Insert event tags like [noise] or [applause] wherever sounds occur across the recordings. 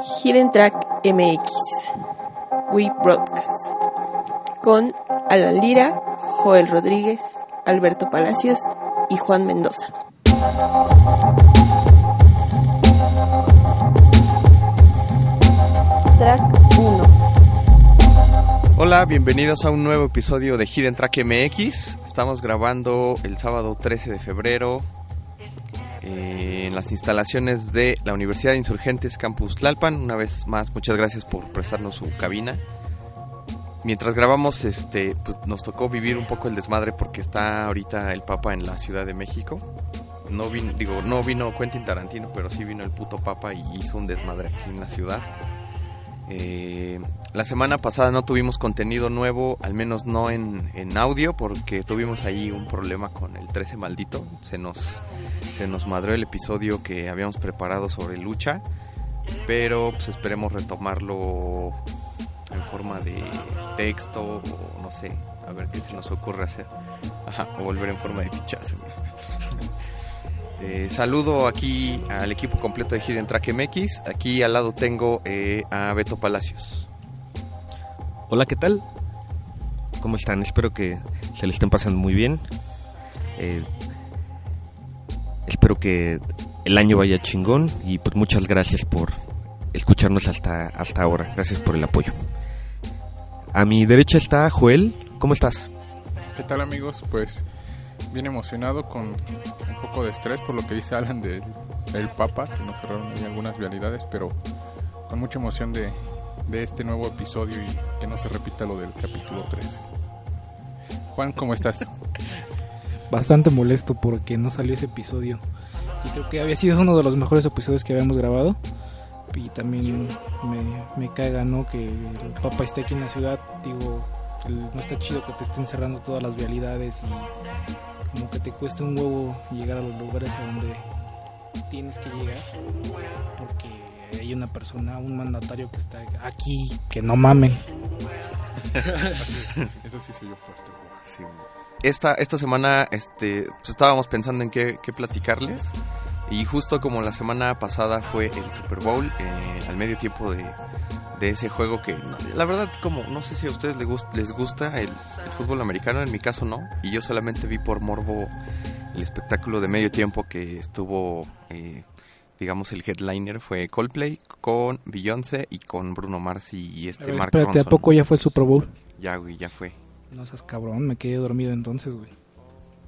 Hidden Track MX, We Broadcast, con Alan Lira, Joel Rodríguez, Alberto Palacios y Juan Mendoza. Track 1. Hola, bienvenidos a un nuevo episodio de Hidden Track MX. Estamos grabando el sábado 13 de febrero eh, en las instalaciones de la Universidad de Insurgentes Campus Tlalpan. Una vez más, muchas gracias por prestarnos su cabina. Mientras grabamos, este, pues nos tocó vivir un poco el desmadre porque está ahorita el Papa en la Ciudad de México. No vino, digo, no vino Quentin Tarantino, pero sí vino el puto Papa y hizo un desmadre aquí en la ciudad. Eh, la semana pasada no tuvimos contenido nuevo, al menos no en, en, audio, porque tuvimos ahí un problema con el 13 maldito. Se nos, se nos madró el episodio que habíamos preparado sobre lucha, pero pues esperemos retomarlo en forma de texto o no sé, a ver qué se nos ocurre hacer. O volver en forma de fichaje. Eh, saludo aquí al equipo completo de Hidden Track MX. Aquí al lado tengo eh, a Beto Palacios. Hola, ¿qué tal? ¿Cómo están? Espero que se le estén pasando muy bien. Eh, espero que el año vaya chingón y pues muchas gracias por escucharnos hasta, hasta ahora. Gracias por el apoyo. A mi derecha está Joel. ¿Cómo estás? ¿Qué tal amigos? Pues bien emocionado con un poco de estrés por lo que dice Alan del, del Papa, que nos cerraron ahí algunas vialidades, pero con mucha emoción de, de, este nuevo episodio y que no se repita lo del capítulo 13. Juan, ¿cómo estás? [laughs] Bastante molesto porque no salió ese episodio. Y creo que había sido uno de los mejores episodios que habíamos grabado. Y también me, me caga, ¿no? Que el Papa esté aquí en la ciudad. Digo, el, no está chido que te estén cerrando todas las vialidades y como que te cueste un huevo llegar a los lugares a donde tienes que llegar porque hay una persona, un mandatario que está aquí, que no mamen. [laughs] Eso sí soy yo fuerte. Sí. Esta, esta semana este, pues estábamos pensando en qué, qué, platicarles y justo como la semana pasada fue el Super Bowl, eh, al medio tiempo de, de ese juego que la verdad como no sé si a ustedes les gusta, les gusta el, el, fútbol americano en mi caso no y yo solamente vi por morbo el espectáculo de medio tiempo que estuvo eh, digamos el headliner fue Coldplay con Beyoncé y con Bruno Mars y este ver, Mark espérate, Ronson. ¿a poco ya fue el Super Bowl? Ya güey, ya fue. No seas cabrón, me quedé dormido entonces, güey.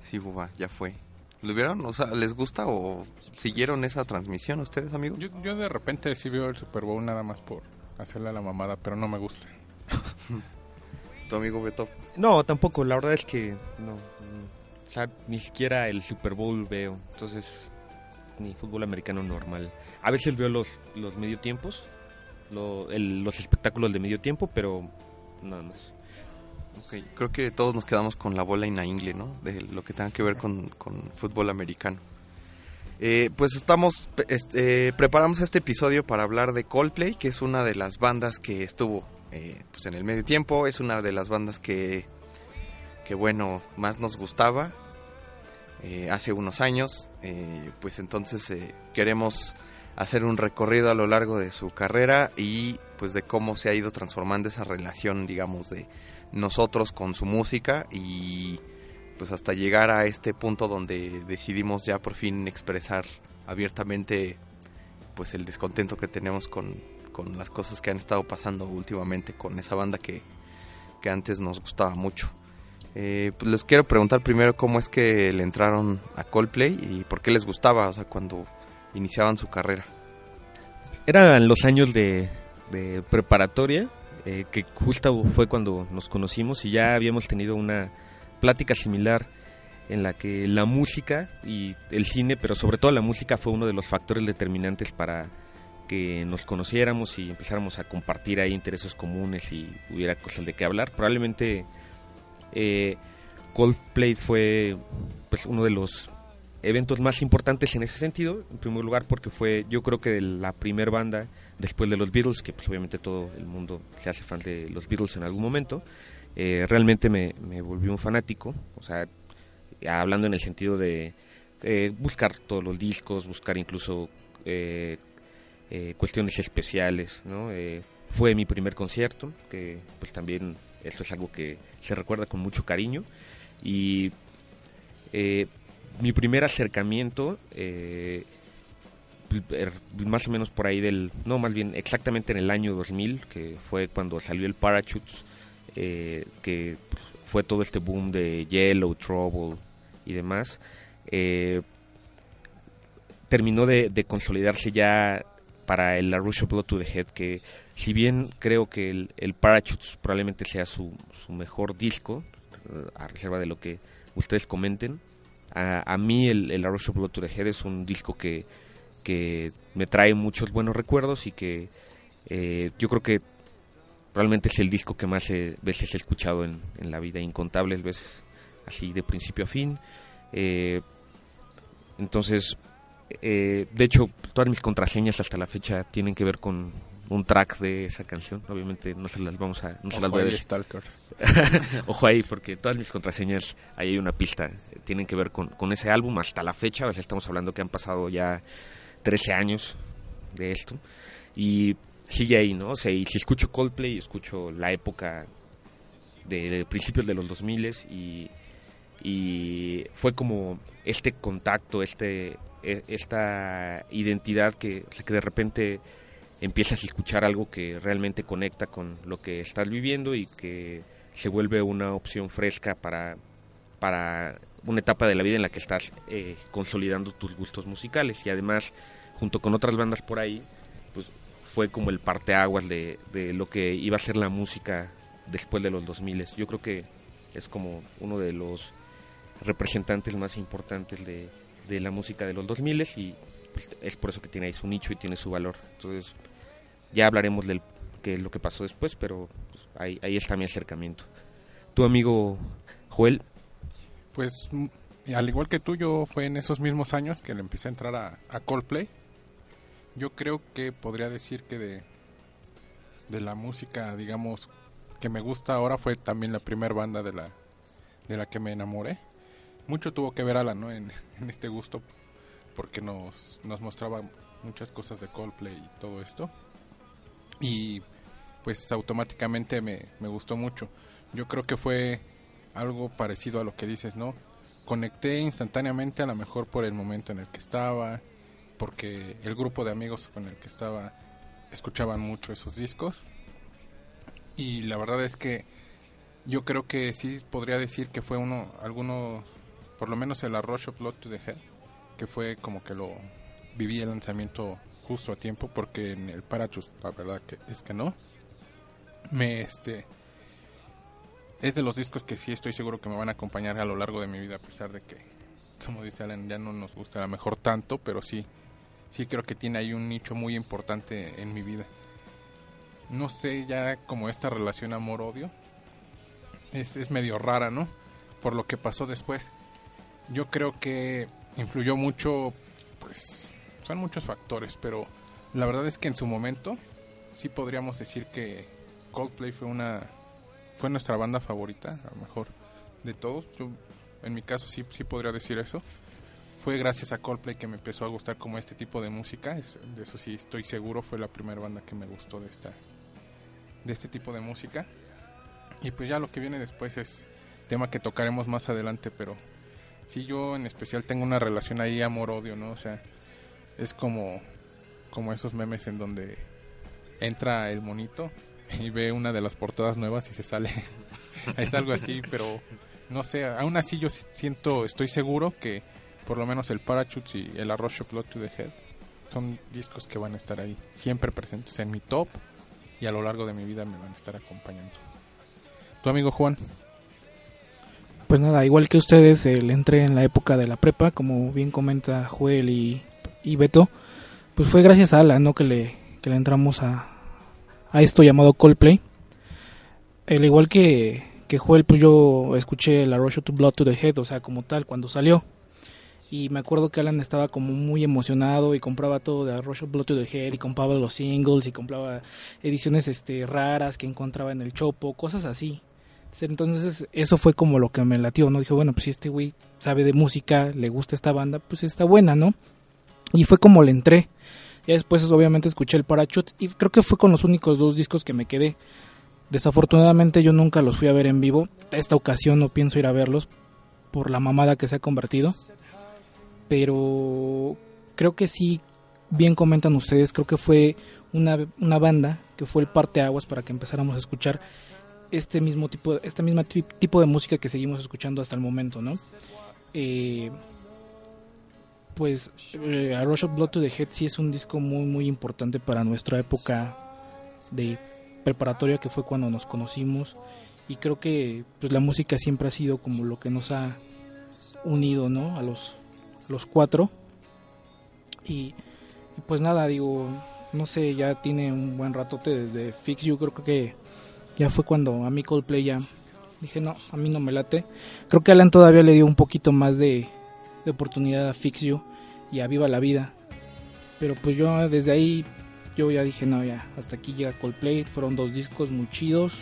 Sí, buba, ya fue. ¿Lo vieron? O sea, ¿les gusta o siguieron esa transmisión ustedes, amigos? Yo, yo de repente sí veo el Super Bowl nada más por hacerle a la mamada, pero no me gusta. [laughs] ¿Tu amigo Beto? No, tampoco, la verdad es que no, no, O sea, ni siquiera el Super Bowl veo, entonces ni fútbol americano normal. A veces veo los, los medio tiempos, lo, el, los espectáculos de medio tiempo, pero nada más. Okay. Creo que todos nos quedamos con la bola en la ingle, ¿no? De lo que tenga que ver con, con fútbol americano. Eh, pues estamos, este, preparamos este episodio para hablar de Coldplay, que es una de las bandas que estuvo eh, pues en el medio tiempo, es una de las bandas que, que bueno, más nos gustaba eh, hace unos años, eh, pues entonces queremos hacer un recorrido a lo largo de su carrera y pues de cómo se ha ido transformando esa relación, digamos, de nosotros con su música y pues hasta llegar a este punto donde decidimos ya por fin expresar abiertamente pues el descontento que tenemos con, con las cosas que han estado pasando últimamente con esa banda que, que antes nos gustaba mucho. Eh, pues les quiero preguntar primero cómo es que le entraron a Coldplay y por qué les gustaba, o sea, cuando iniciaban su carrera. Eran los años de, de preparatoria, eh, que justo fue cuando nos conocimos y ya habíamos tenido una plática similar en la que la música y el cine, pero sobre todo la música fue uno de los factores determinantes para que nos conociéramos y empezáramos a compartir ahí intereses comunes y hubiera cosas de qué hablar. Probablemente eh, Coldplay fue pues uno de los eventos más importantes en ese sentido, en primer lugar porque fue yo creo que la primer banda después de los Beatles, que pues obviamente todo el mundo se hace fan de los Beatles en algún momento, eh, realmente me, me volvió un fanático, o sea, hablando en el sentido de eh, buscar todos los discos, buscar incluso eh, cuestiones especiales, ¿no? Fue mi primer concierto, que pues también esto es algo que se recuerda con mucho cariño y mi primer acercamiento er, más o menos por ahí del, no más bien exactamente en el año 2000, que fue cuando salió el Parachutes, eh, que fue todo este boom de Yellow, Trouble y demás, eh, terminó de, de consolidarse ya para el of Blood to the Head, que si bien creo que el, el Parachutes probablemente sea su, su mejor disco, eh, a reserva de lo que ustedes comenten, a, a mí el, el of Blood to the Head es un disco que, que me trae muchos buenos recuerdos y que eh, yo creo que realmente es el disco que más eh, veces he escuchado en, en, la vida, incontables veces, así de principio a fin. Eh, entonces, eh, de hecho, todas mis contraseñas hasta la fecha tienen que ver con un track de esa canción. Obviamente no se las vamos a, no se las voy a decir. [laughs] Ojo ahí, porque todas mis contraseñas, ahí hay una pista, eh, tienen que ver con, con ese álbum hasta la fecha. O sea, estamos hablando que han pasado ya 13 años de esto. Y sigue ahí, ¿no? O sea, y si escucho Coldplay, escucho la época de, principios de los 2000 y, y fue como este contacto, este e, esta identidad que, que de repente empiezas a escuchar algo que realmente conecta con lo que estás viviendo y que se vuelve una opción fresca para, para una etapa de la vida en la que estás eh, consolidando tus gustos musicales y además junto con otras bandas por ahí pues fue como el parteaguas de, de lo que iba a ser la música después de los 2000 yo creo que es como uno de los representantes más importantes de, la música de los 2000 y pues, es por eso que tiene ahí su nicho y tiene su valor. Entonces, ya hablaremos del qué es lo que pasó después, pero pues, ahí, ahí está mi acercamiento. Tu amigo Joel. Pues al igual que tú, yo fue en esos mismos años que le empecé a entrar a, a Coldplay. Yo creo que podría decir que de, de la música, digamos, que me gusta ahora fue también la primera banda de la, de la que me enamoré. Mucho tuvo que ver Alan ¿no? [laughs] en, este gusto porque nos, nos mostraba muchas cosas de Coldplay y todo esto. Y pues automáticamente me, me gustó mucho. Yo creo que fue algo parecido a lo que dices no conecté instantáneamente a lo mejor por el momento en el que estaba porque el grupo de amigos con el que estaba escuchaban mucho esos discos y la verdad es que yo creo que sí podría decir que fue uno algunos por lo menos el of Blood to the Head, que fue como que lo viví el lanzamiento justo a tiempo, porque en el Parachus, la verdad que es que no. Me este es de los discos que sí estoy seguro que me van a acompañar a lo largo de mi vida, a pesar de que, como dice Alan, ya no nos gusta a lo mejor tanto, pero sí, sí creo que tiene ahí un nicho muy importante en mi vida. No sé, ya como esta relación amor-odio, es, es medio rara, ¿no? Por lo que pasó después yo creo que influyó mucho, pues son muchos factores, pero la verdad es que en su momento sí podríamos decir que Coldplay fue una fue nuestra banda favorita, a lo mejor de todos. Yo en mi caso sí sí podría decir eso. Fue gracias a Coldplay que me empezó a gustar como este tipo de música, de eso sí estoy seguro, fue la primera banda que me gustó de esta de este tipo de música. Y pues ya lo que viene después es tema que tocaremos más adelante, pero sí yo en especial tengo una relación ahí amor-odio, ¿no? O sea, es como, como esos memes en donde entra el monito y ve una de las portadas nuevas y se sale. [laughs] es algo así, pero no sé, aún así yo siento, estoy seguro que por lo menos el Parachutes y el Arroyo Blood to the Head son discos que van a estar ahí, siempre presentes en mi top y a lo largo de mi vida me van a estar acompañando. Tu amigo Juan pues nada, igual que ustedes, eh, le entré en la época de la prepa, como bien comenta Joel y, y Beto, pues fue gracias a Ala, ¿no? Que le, que le entramos a, a esto llamado Coldplay. Al igual que, que Joel, pues yo escuché la Rush to Blood to the Head, o sea, como tal, cuando salió. Y me acuerdo que Alan estaba como muy emocionado y compraba todo de Rush of Blood to the Head y compraba los singles y compraba ediciones este raras que encontraba en el Chopo, cosas así. Entonces eso fue como lo que me latió, ¿no? Dije, bueno, pues si este güey sabe de música, le gusta esta banda, pues está buena, ¿no? Y fue como le entré. Ya después obviamente escuché el Parachute y creo que fue con los únicos dos discos que me quedé. Desafortunadamente yo nunca los fui a ver en vivo. Esta ocasión no pienso ir a verlos por la mamada que se ha convertido. Pero creo que sí, bien comentan ustedes, creo que fue una, una banda que fue el parte aguas para que empezáramos a escuchar este mismo tipo, este mismo tipo de música que seguimos escuchando hasta el momento, ¿no? Eh, pues eh, A Rush of Blood to the Head sí es un disco muy muy importante para nuestra época de preparatoria que fue cuando nos conocimos y creo que pues la música siempre ha sido como lo que nos ha unido, ¿no? A los los cuatro. Y, pues nada digo no sé ya tiene un buen ratote desde Fix. You creo que ya fue cuando a mi Coldplay ya dije no a mí no me late creo que Alan todavía le dio un poquito más de, de oportunidad a Fix You y a Viva la Vida. Pero pues yo desde ahí yo ya dije no ya hasta aquí llega Coldplay fueron dos discos muy chidos.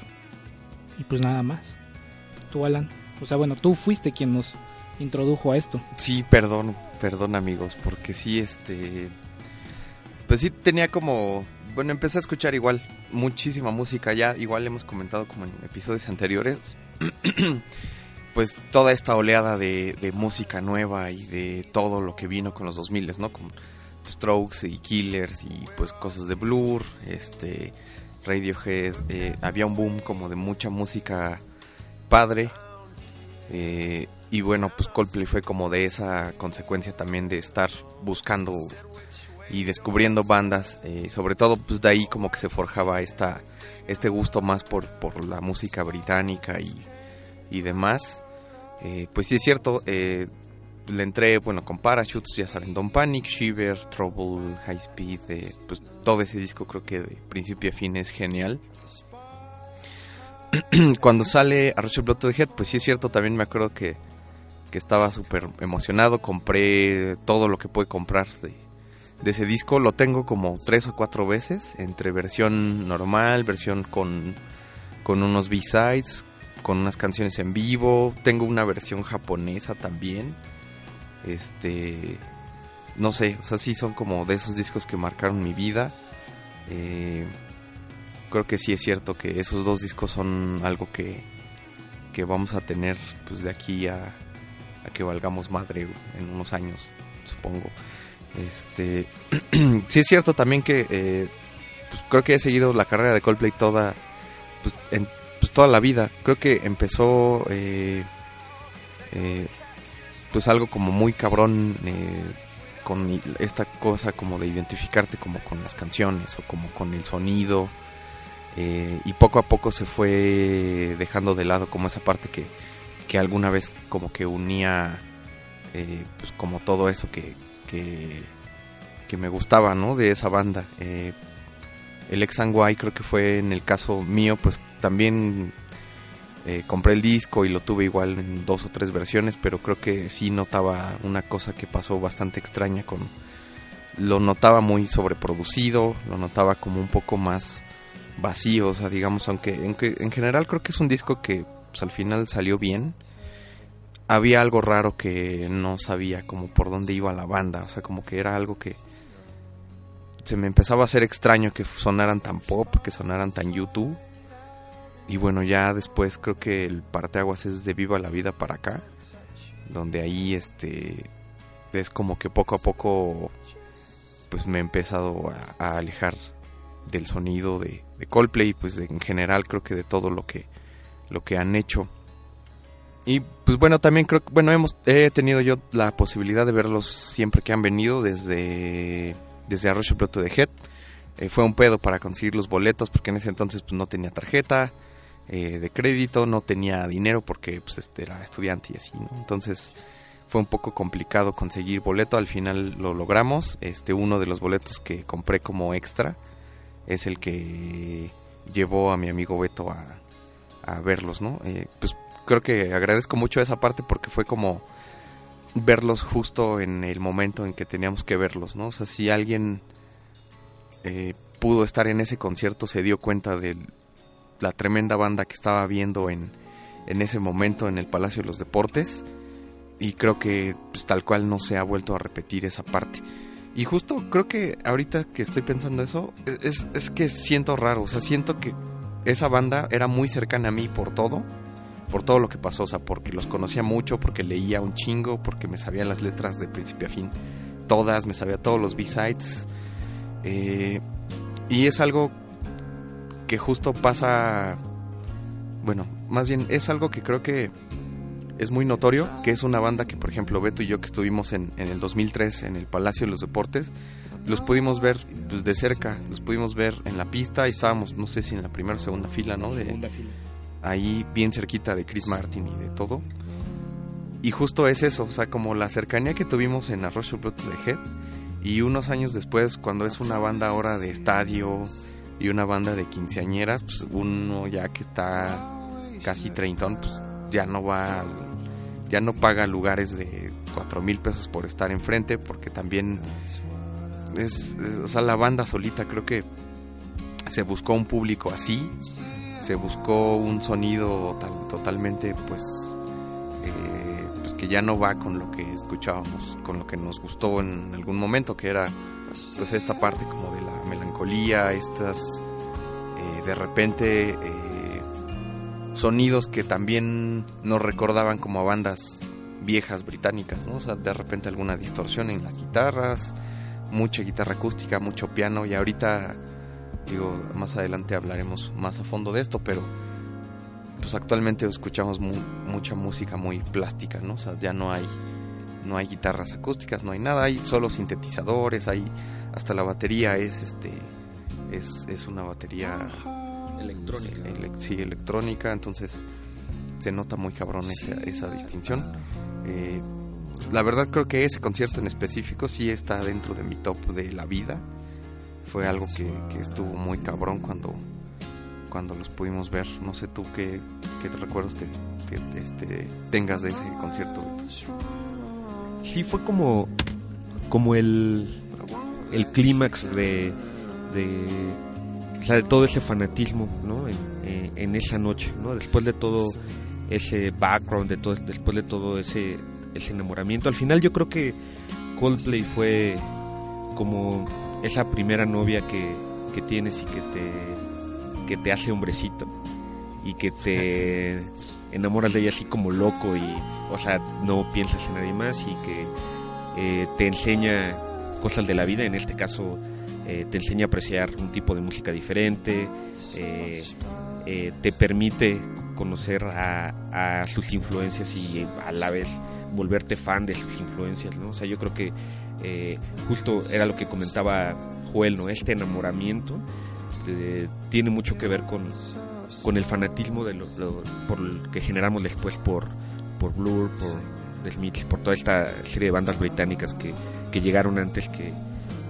Y pues nada más. Tú Alan o sea bueno tú fuiste quien nos introdujo a esto Sí, perdón, perdón amigos, porque sí, este... Pues sí tenía como... Bueno, empecé a escuchar igual muchísima música ya, igual hemos comentado como en episodios anteriores, [clears throat] pues toda esta oleada de, música nueva y de todo lo que vino con los 2000, ¿no? Con Strokes y Killers y pues cosas de Blur, este... Radiohead, eh, había un boom como de mucha música padre, eh, y bueno, pues Coldplay fue como de esa consecuencia también de estar buscando y descubriendo bandas, eh, sobre todo pues de ahí como que se forjaba esta, este gusto más por, por la música británica y, y demás. Eh, pues sí es cierto, eh, le entré, bueno, con Parachutes, ya saben, Don't Panic, Shiver, Trouble, High Speed, eh, pues todo ese disco creo que de principio a fin es genial. [clears throat] Cuando sale a Rush of Blood to the Head, pues sí es cierto, también me acuerdo que, que estaba súper emocionado, compré todo lo que pude comprar de, ese disco, lo tengo como tres o cuatro veces, entre versión normal, versión con, con unos B-sides, con unas canciones en vivo, tengo una versión japonesa también, este, no sé, o sea, sí son como de esos discos que marcaron mi vida, eh, creo que sí es cierto que esos dos discos son algo que, que vamos a tener pues de aquí a, que valgamos madre en unos años, supongo. Este, [clears throat] sí es cierto también que eh, pues creo que he seguido la carrera de Coldplay toda, pues, en, pues, toda la vida. Creo que empezó, eh, eh, pues algo como muy cabrón con esta cosa como de identificarte como con las canciones o como con el sonido. y poco a poco se fue dejando de lado como esa parte que, que alguna vez como que unía eh, pues como todo eso que, que, me gustaba, ¿no? De esa banda. Eh, el Ex and Y creo que fue en el caso mío, pues también eh, compré el disco y lo tuve igual en dos o tres versiones, pero creo que sí notaba una cosa que pasó bastante extraña con... Lo notaba muy sobreproducido, lo notaba como un poco más vacío, o sea, digamos, aunque en, en general creo que es un disco que pues, al final salió bien, había algo raro que no sabía como por dónde iba la banda, o sea, como que era algo que se me empezaba a hacer extraño que sonaran tan pop, que sonaran tan YouTube. Y bueno, ya después creo que el parteaguas es de Viva la Vida para acá, donde ahí este es como que poco a poco pues me he empezado a, alejar del sonido de, de Coldplay, pues en general creo que de todo lo que lo que han hecho. Y pues bueno, también creo que, bueno, hemos, he tenido yo la posibilidad de verlos siempre que han venido desde, desde Arroyo Plato de Head. Eh, fue un pedo para conseguir los boletos porque en ese entonces pues no tenía tarjeta eh, de crédito, no tenía dinero porque pues este era estudiante y así. Entonces fue un poco complicado conseguir boleto, al final lo logramos. Este uno de los boletos que compré como extra es el que llevó a mi amigo Beto a, a verlos, ¿no? Eh, pues creo que agradezco mucho esa parte porque fue como verlos justo en el momento en que teníamos que verlos, ¿no? O sea, si alguien eh, pudo estar en ese concierto, se dio cuenta de la tremenda banda que estaba viendo en, en ese momento en el Palacio de los Deportes y creo que pues, tal cual no se ha vuelto a repetir esa parte. Y justo creo que ahorita que estoy pensando eso, es, es que siento raro, o sea, siento que esa banda era muy cercana a mí por todo, por todo lo que pasó, o sea, porque los conocía mucho, porque leía un chingo, porque me sabía las letras de principio a fin, todas, me sabía todos los B-sides. Eh, y es algo que justo pasa, bueno, más bien es algo que creo que es muy notorio, que es una banda que, por ejemplo, Beto y yo que estuvimos en, en el 2003 en el Palacio de los Deportes, los pudimos ver pues, de cerca, los pudimos ver en la pista y estábamos, no sé si en la primera o segunda fila, ¿no? De, Segunda fila. ahí bien cerquita de Chris Martin y de todo. Y justo es eso, o sea, como la cercanía que tuvimos en Arroyo Blood to the Head y unos años después, cuando es una banda ahora de estadio y una banda de quinceañeras, pues uno ya que está casi treintón, pues ya no va, ya no paga lugares de cuatro mil pesos por estar enfrente, porque también es, es- o sea, la banda solita creo que se buscó un público así, se buscó un sonido tal- totalmente pues eh, pues que ya no va con lo que escuchábamos con lo que nos gustó en algún momento que era pues esta parte como de la melancolía estas eh, de repente eh, sonidos que también nos recordaban como a bandas viejas británicas no o sea de repente alguna distorsión en las guitarras mucha guitarra acústica mucho piano y ahorita digo más adelante hablaremos más a fondo de esto pero pues actualmente escuchamos mu- mucha música muy plástica, ¿no? O sea, ya no hay no hay guitarras acústicas, no hay nada, hay solo sintetizadores, hay hasta la batería es este es, es una batería Electrónica. ele- sí, electrónica, entonces se nota muy cabrón esa, esa distinción. Eh, la verdad creo que ese concierto en específico sí está dentro de mi top de la vida. Fue algo que, que estuvo muy cabrón cuando, cuando los pudimos ver. No sé tú qué, qué recuerdos te, te- este, tengas de ese concierto. Sí, fue como, como el, el clímax de, de, o sea, de todo ese fanatismo, ¿no? En, en esa noche, ¿no? Después de todo ese background, de todo, después de todo ese, ese enamoramiento. Al final yo creo que Coldplay fue como esa primera novia que, que tienes y que te, que te hace hombrecito y que te [laughs] enamoras de ella así como loco y, o sea, no piensas en nadie más y que eh, te enseña cosas de la vida, en este caso eh, te enseña a apreciar un tipo de música diferente, eh, te permite conocer a, a sus influencias y a la vez volverte fan de sus influencias, ¿no? O sea, yo creo que eh, justo era lo que comentaba Joel, ¿no? Este enamoramiento eh, tiene mucho que ver con, con el fanatismo de lo, por que generamos después por, por Blur, por The Smiths, por toda esta serie de bandas británicas que, que llegaron antes que,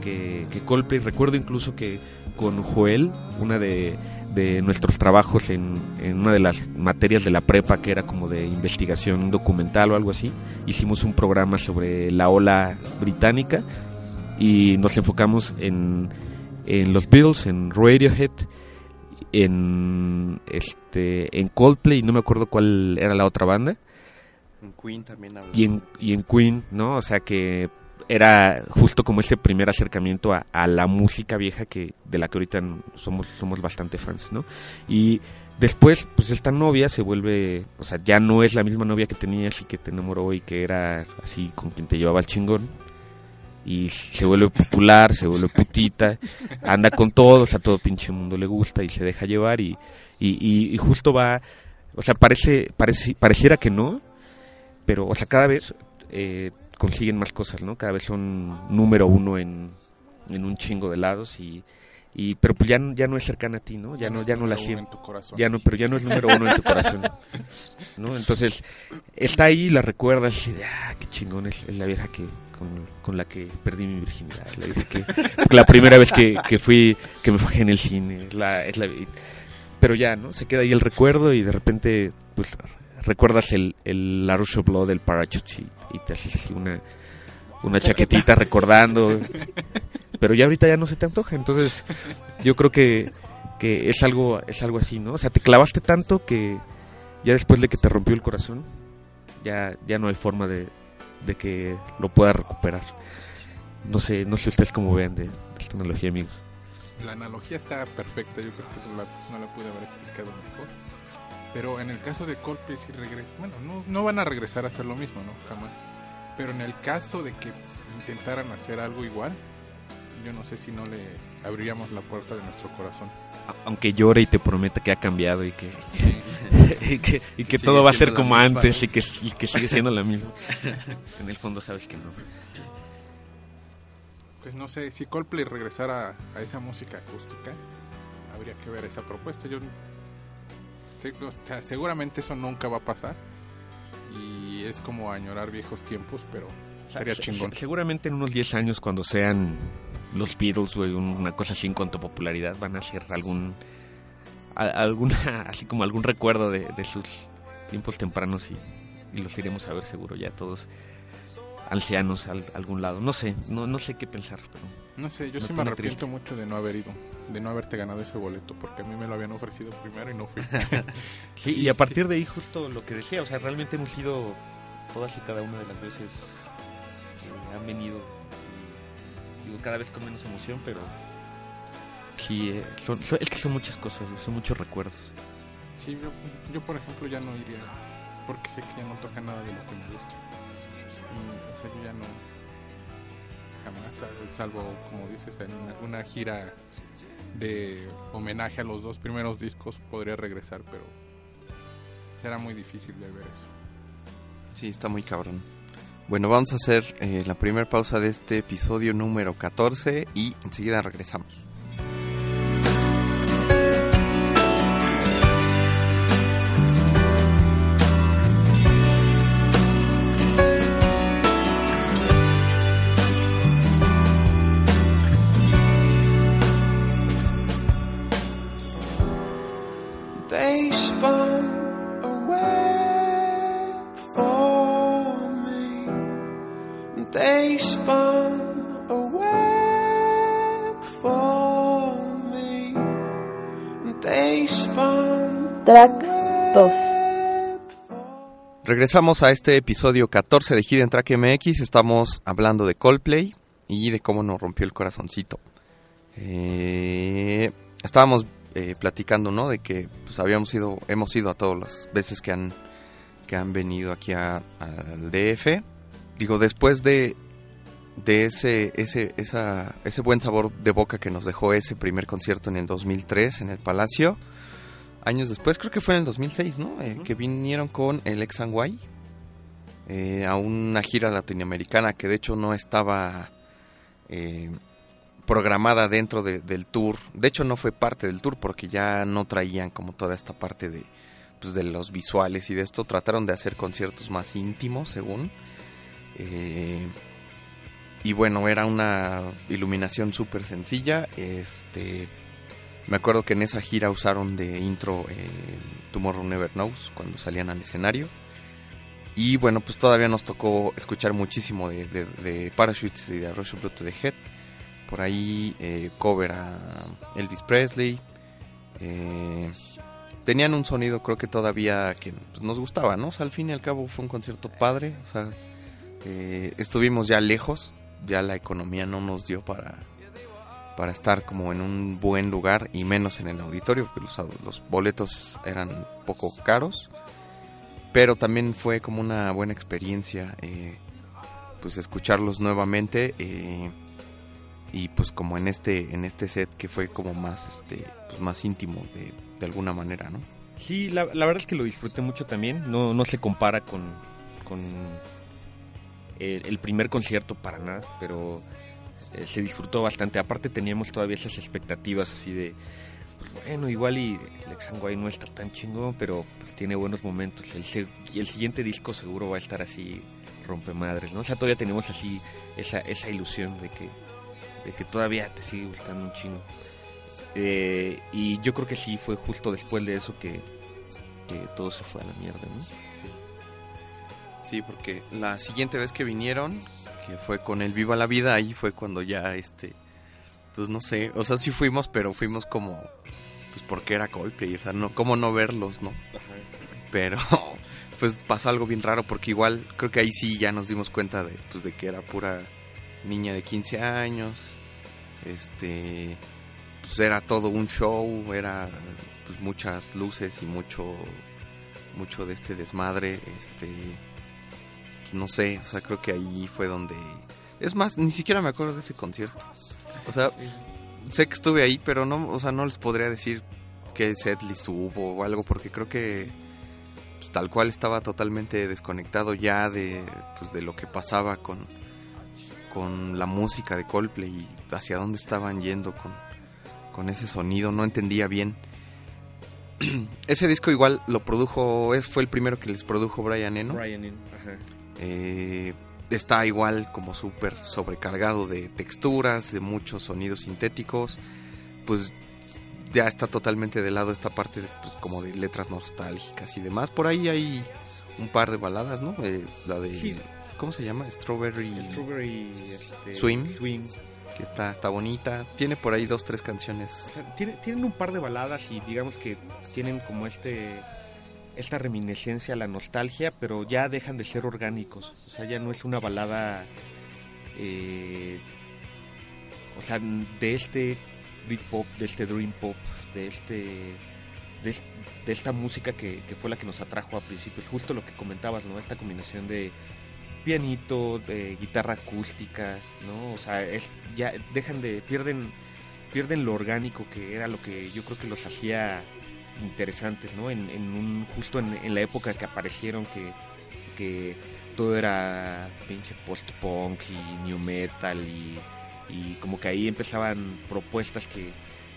que, que Coldplay. Recuerdo incluso que con Joel, una de, de nuestros trabajos en, en una de las materias de la prepa que era como de investigación documental o algo así, hicimos un programa sobre la ola británica y nos enfocamos en, en los Beatles, en Radiohead, en este en Coldplay, no me acuerdo cuál era la otra banda, En Queen también y en, y en Queen, ¿no? O sea que era justo como ese primer acercamiento a, la música vieja que de la que ahorita somos somos bastante fans, ¿no? Y después, pues esta novia se vuelve, o sea, ya no es la misma novia que tenías y que te enamoró y que era así con quien te llevaba el chingón. Y se vuelve popular, se vuelve putita, anda con todos, a todo pinche mundo le gusta y se deja llevar y- y justo va, o sea, parece, parece, pareciera que no, pero, o sea, cada vez eh, consiguen más cosas, ¿no? Cada vez son número uno en, en un chingo de lados y, y pero pues ya, no- ya no es cercana a ti, ¿no? Ya no, ya no la sientes. Ya no, pero ya no es número uno en tu corazón. ¿no? Entonces, está ahí, la recuerdas y de, ah, qué chingón es, es la vieja que con, con la que perdí mi virginidad. La, vieja que, [laughs] la primera vez que, que fui, que me fajé en el cine. Es la, es la, pero ya, ¿no? Se queda ahí el recuerdo y de repente, pues, recuerdas el, el la Rush of Blood del Parachute y, y te haces así una, una chaquetita recordando. [laughs] Pero ya ahorita ya no se te antoja. Entonces, yo creo que que es algo es algo así, ¿no? O sea, te clavaste tanto que ya después de que te rompió el corazón, ya ya no hay forma de, de que lo puedas recuperar. No sé, no sé ustedes cómo vean de, de esta analogía, amigos. La analogía está perfecta, yo creo que no la, no la pude haber explicado mejor. Pero en el caso de Coldplay si regresa, bueno, no, no van a regresar a hacer lo mismo, ¿no? Jamás. Pero en el caso de que intentaran hacer algo igual, yo no sé si no le abriríamos la puerta de nuestro corazón. Aunque llore y te prometa que ha cambiado y que, Sí. [laughs] y que, y que todo va a ser como antes y que, y que sigue siendo la misma. [laughs] en el fondo sabes que no. Pues no sé, si Coldplay regresara a esa música acústica, habría que ver esa propuesta. Yo o sea, seguramente eso nunca va a pasar y es como añorar viejos tiempos, pero sería Se- chingón. se- seguramente en unos 10 años cuando sean los Beatles o una cosa así en cuanto a popularidad van a hacer algún a- alguna [laughs] así como algún recuerdo de, de sus tiempos tempranos y, y los iremos a ver seguro ya todos ancianos al algún lado no sé no no sé qué pensar pero No sé, yo Me sí me arrepiento mucho de no haber ido, de no haberte ganado ese boleto, porque a mí me lo habían ofrecido primero y no fui. [laughs] sí y a partir de ahí justo lo que decía o sea realmente hemos ido todas y cada una de las veces que han venido y, digo cada vez con menos emoción pero sí eh, son- son- es que son muchas cosas son muchos recuerdos Sí, yo, yo, por ejemplo ya no iría, porque sé que ya no toca nada de lo que me gusta. Y, o sea, yo ya no, salvo, como dices, en una gira de homenaje a los dos primeros discos, podría regresar, pero será muy difícil de ver eso. Sí, está muy cabrón. Bueno, vamos a hacer eh, la primera pausa de este episodio número 14 y enseguida regresamos. Regresamos a este episodio 14 de Hidden Track MX. Estamos hablando de Coldplay y de cómo nos rompió el corazoncito. Eh, estábamos eh, platicando, ¿no? De que pues habíamos ido, hemos ido a todas las veces que han que han venido aquí al DF. Digo, después de de ese ese esa, ese buen sabor de boca que nos dejó ese primer concierto en el 2003 en el Palacio. Años después, creo que fue en el 2006, ¿no? Eh, Que vinieron con el Ex and Y, eh, a una gira latinoamericana que de hecho no estaba eh, programada dentro de- del tour. De hecho no fue parte del tour porque ya no traían como toda esta parte de, pues, de los visuales y de esto. Trataron de hacer conciertos más íntimos, según. Y bueno, era una iluminación súper sencilla. Este, me acuerdo que en esa gira usaron de intro eh, Tomorrow Never Knows cuando salían al escenario. Y bueno, pues todavía nos tocó escuchar muchísimo de, Parachutes y de Rush of Blood to the Head. Por ahí eh, cover a Elvis Presley. Eh, tenían un sonido creo que todavía que pues, nos gustaba, ¿no? O sea, al fin y al cabo fue un concierto padre. O sea, estuvimos ya lejos. Ya la economía no nos dio para, para estar como en un buen lugar y menos en el auditorio, porque los, boletos eran poco caros. Pero también fue como una buena experiencia eh, pues escucharlos nuevamente eh, y pues como en este en este set que fue como más este pues más íntimo de, alguna manera, ¿no? Sí, la, verdad es que lo disfruté mucho también. No, no se compara con, con el primer concierto para nada, pero eh, se disfrutó bastante. Aparte teníamos todavía esas expectativas así de, pues bueno, igual y el Exanguay no está tan chingón, pero pues, tiene buenos momentos. El, el siguiente disco seguro va a estar así rompemadres, ¿no? O sea, todavía tenemos así esa, esa ilusión de que, de que todavía te sigue gustando un chingo. Eh, y yo creo que sí fue justo después de eso que, que todo se fue a la mierda, ¿no? Sí, porque la siguiente vez que vinieron, que fue con el Viva la Vida, ahí fue cuando ya, este, pues no sé, o sea, sí fuimos, pero fuimos como, pues porque era Coldplay, o sea, no, cómo no verlos, ¿no? Pero, [laughs] pues pasó algo bien raro, porque igual, creo que ahí sí ya nos dimos cuenta de, pues de que era pura niña de 15 años, este, pues era todo un show, era pues muchas luces y mucho, mucho de este desmadre, este, no sé, o sea, creo que ahí fue donde, es más, ni siquiera me acuerdo de ese concierto, o sea, sé que estuve ahí, pero no, o sea, no les podría decir qué setlist hubo o algo, porque creo que pues, tal cual estaba totalmente desconectado ya de, pues, de lo que pasaba con, con la música de Coldplay y hacia dónde estaban yendo con, con ese sonido, no entendía bien. [clears throat] ese disco igual lo produjo, fue el primero que les produjo Brian Eno. Brian Eno, ajá. Eh, está igual como súper sobrecargado de texturas, de muchos sonidos sintéticos, pues ya está totalmente de lado esta parte de, pues, como de letras nostálgicas y demás. Por ahí hay un par de baladas, ¿no? Eh, la de... Sí. ¿Cómo se llama? Strawberry, Strawberry este, Swim. Swim. que está, está bonita. Tiene por ahí dos, tres canciones. O sea, tiene- tienen un par de baladas y digamos que tienen como este esta reminiscencia la nostalgia, pero ya dejan de ser orgánicos. O sea, ya no es una balada, eh, o sea, de este Britpop, de este Dream Pop, de este de, de esta música que, que fue la que nos atrajo a principios, justo lo que comentabas, ¿no? Esta combinación de pianito, de guitarra acústica, ¿no? O sea, es ya dejan de pierden pierden lo orgánico que era lo que yo creo que los hacía interesantes, ¿no? En, en un justo en, en la época que aparecieron que que todo era pinche post-punk y new metal y, y como que ahí empezaban propuestas que,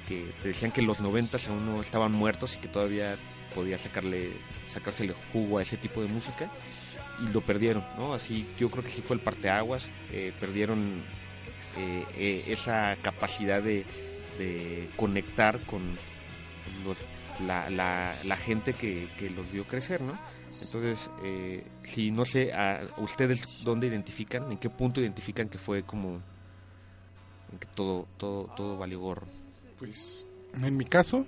que te decían que los noventas aún no estaban muertos y que todavía podía sacarle sacársele jugo a ese tipo de música y lo perdieron, ¿no? Así yo creo que sí fue el parteaguas, eh, perdieron eh, eh, esa capacidad de, de conectar con los- la, la, la gente que, que los vio crecer, ¿no? Entonces, eh, si no sé, a ustedes dónde identifican, en qué punto identifican que fue como que todo, todo, todo valió gorro. Pues en mi caso,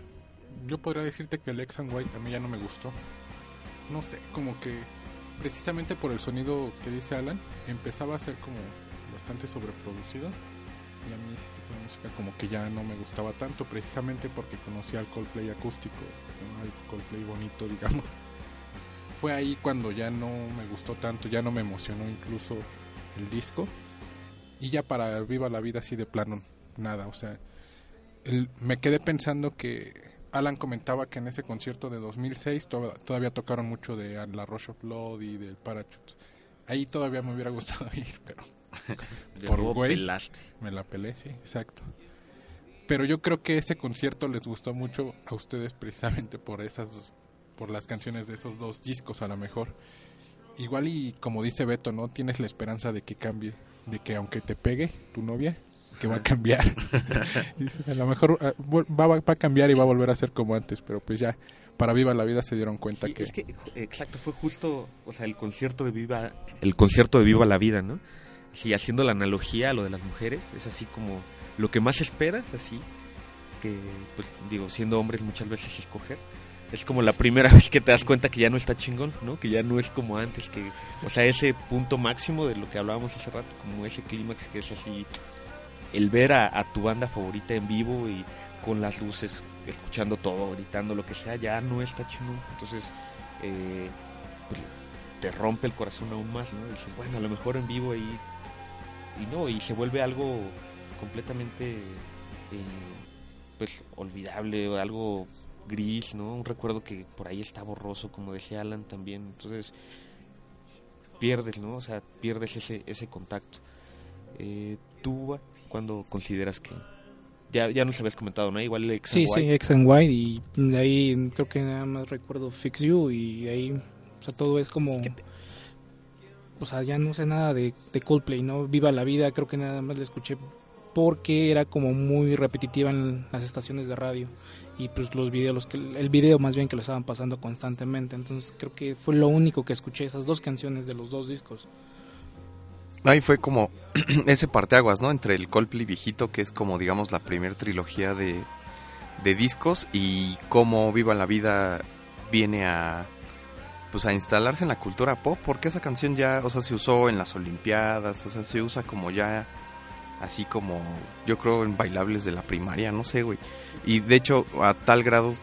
yo podría decirte que el X and White a mí ya no me gustó. No sé, como que precisamente por el sonido que dice Alan, empezaba a ser como bastante sobreproducido. Y a mí ese tipo de música como que ya no me gustaba tanto, precisamente porque conocía al Coldplay acústico, al Coldplay bonito, [laughs] digamos. Fue ahí cuando ya no me gustó tanto, ya no me emocionó incluso el disco. Y ya para Viva la Vida así de plano, nada, o sea, me quedé pensando que Alan comentaba que en ese concierto de 2006 to- todavía tocaron mucho de La Rush of Blood y del Parachute. Ahí todavía me hubiera gustado [laughs] ir, pero [laughs] Por güey. pelaste. me la pelé, sí, exacto. Pero yo creo que ese concierto les gustó mucho a ustedes precisamente por esas dos- por las canciones de esos dos discos a lo mejor. Igual y como dice Beto, ¿no? Tienes la esperanza de que cambie, de que aunque te pegue tu novia, que va a [laughs] cambiar. [laughs] Dices, a lo mejor ah, vu- va, va- va a cambiar y va a volver a ser como antes, pero pues ya para Viva la Vida se dieron cuenta Sí, que... es que exacto fue justo o sea el concierto de viva el concierto de viva la vida no sí haciendo la analogía a lo de las mujeres es así como lo que más esperas así que pues digo siendo hombres muchas veces escoger es como la primera [laughs] vez que te das cuenta que ya no está chingón no que ya no es como antes que o sea ese punto máximo de lo que hablábamos hace rato como ese clímax que es así el ver a, tu banda favorita en vivo y con las luces, escuchando todo, gritando, lo que sea, ya no está chingón. Entonces, eh, pues, te rompe el corazón aún más, ¿no? dices, bueno, a lo mejor en vivo ahí, y no, y se vuelve algo completamente, eh, pues, olvidable, o algo gris, ¿no? Un recuerdo que por ahí está borroso, como decía Alan también. Entonces, pierdes, ¿no? O sea, pierdes ese, ese contacto. Eh, ¿Tú, cuando consideras que ya, ya nos habías comentado, ¿no? Igual X and Sí, sí, White. X and White y de ahí creo que nada más recuerdo Fix You y de ahí, o sea, todo es como... O sea, ya no sé nada de, de Coldplay, ¿no? Viva la vida, creo que nada más la escuché porque era como muy repetitiva en las estaciones de radio y pues los videos, los que, el video más bien que lo estaban pasando constantemente, entonces creo que fue lo único que escuché, esas dos canciones de los dos discos. Ahí fue como [clears throat] ese parteaguas, ¿no? Entre el Coldplay viejito, que es como, digamos, la primer trilogía de, de discos, y cómo Viva la Vida viene a, pues, a instalarse en la cultura pop, porque esa canción ya, o sea, se usó en las Olimpiadas, o sea, se usa como ya así como yo creo en bailables de la primaria, no sé, güey. Y de hecho a tal grado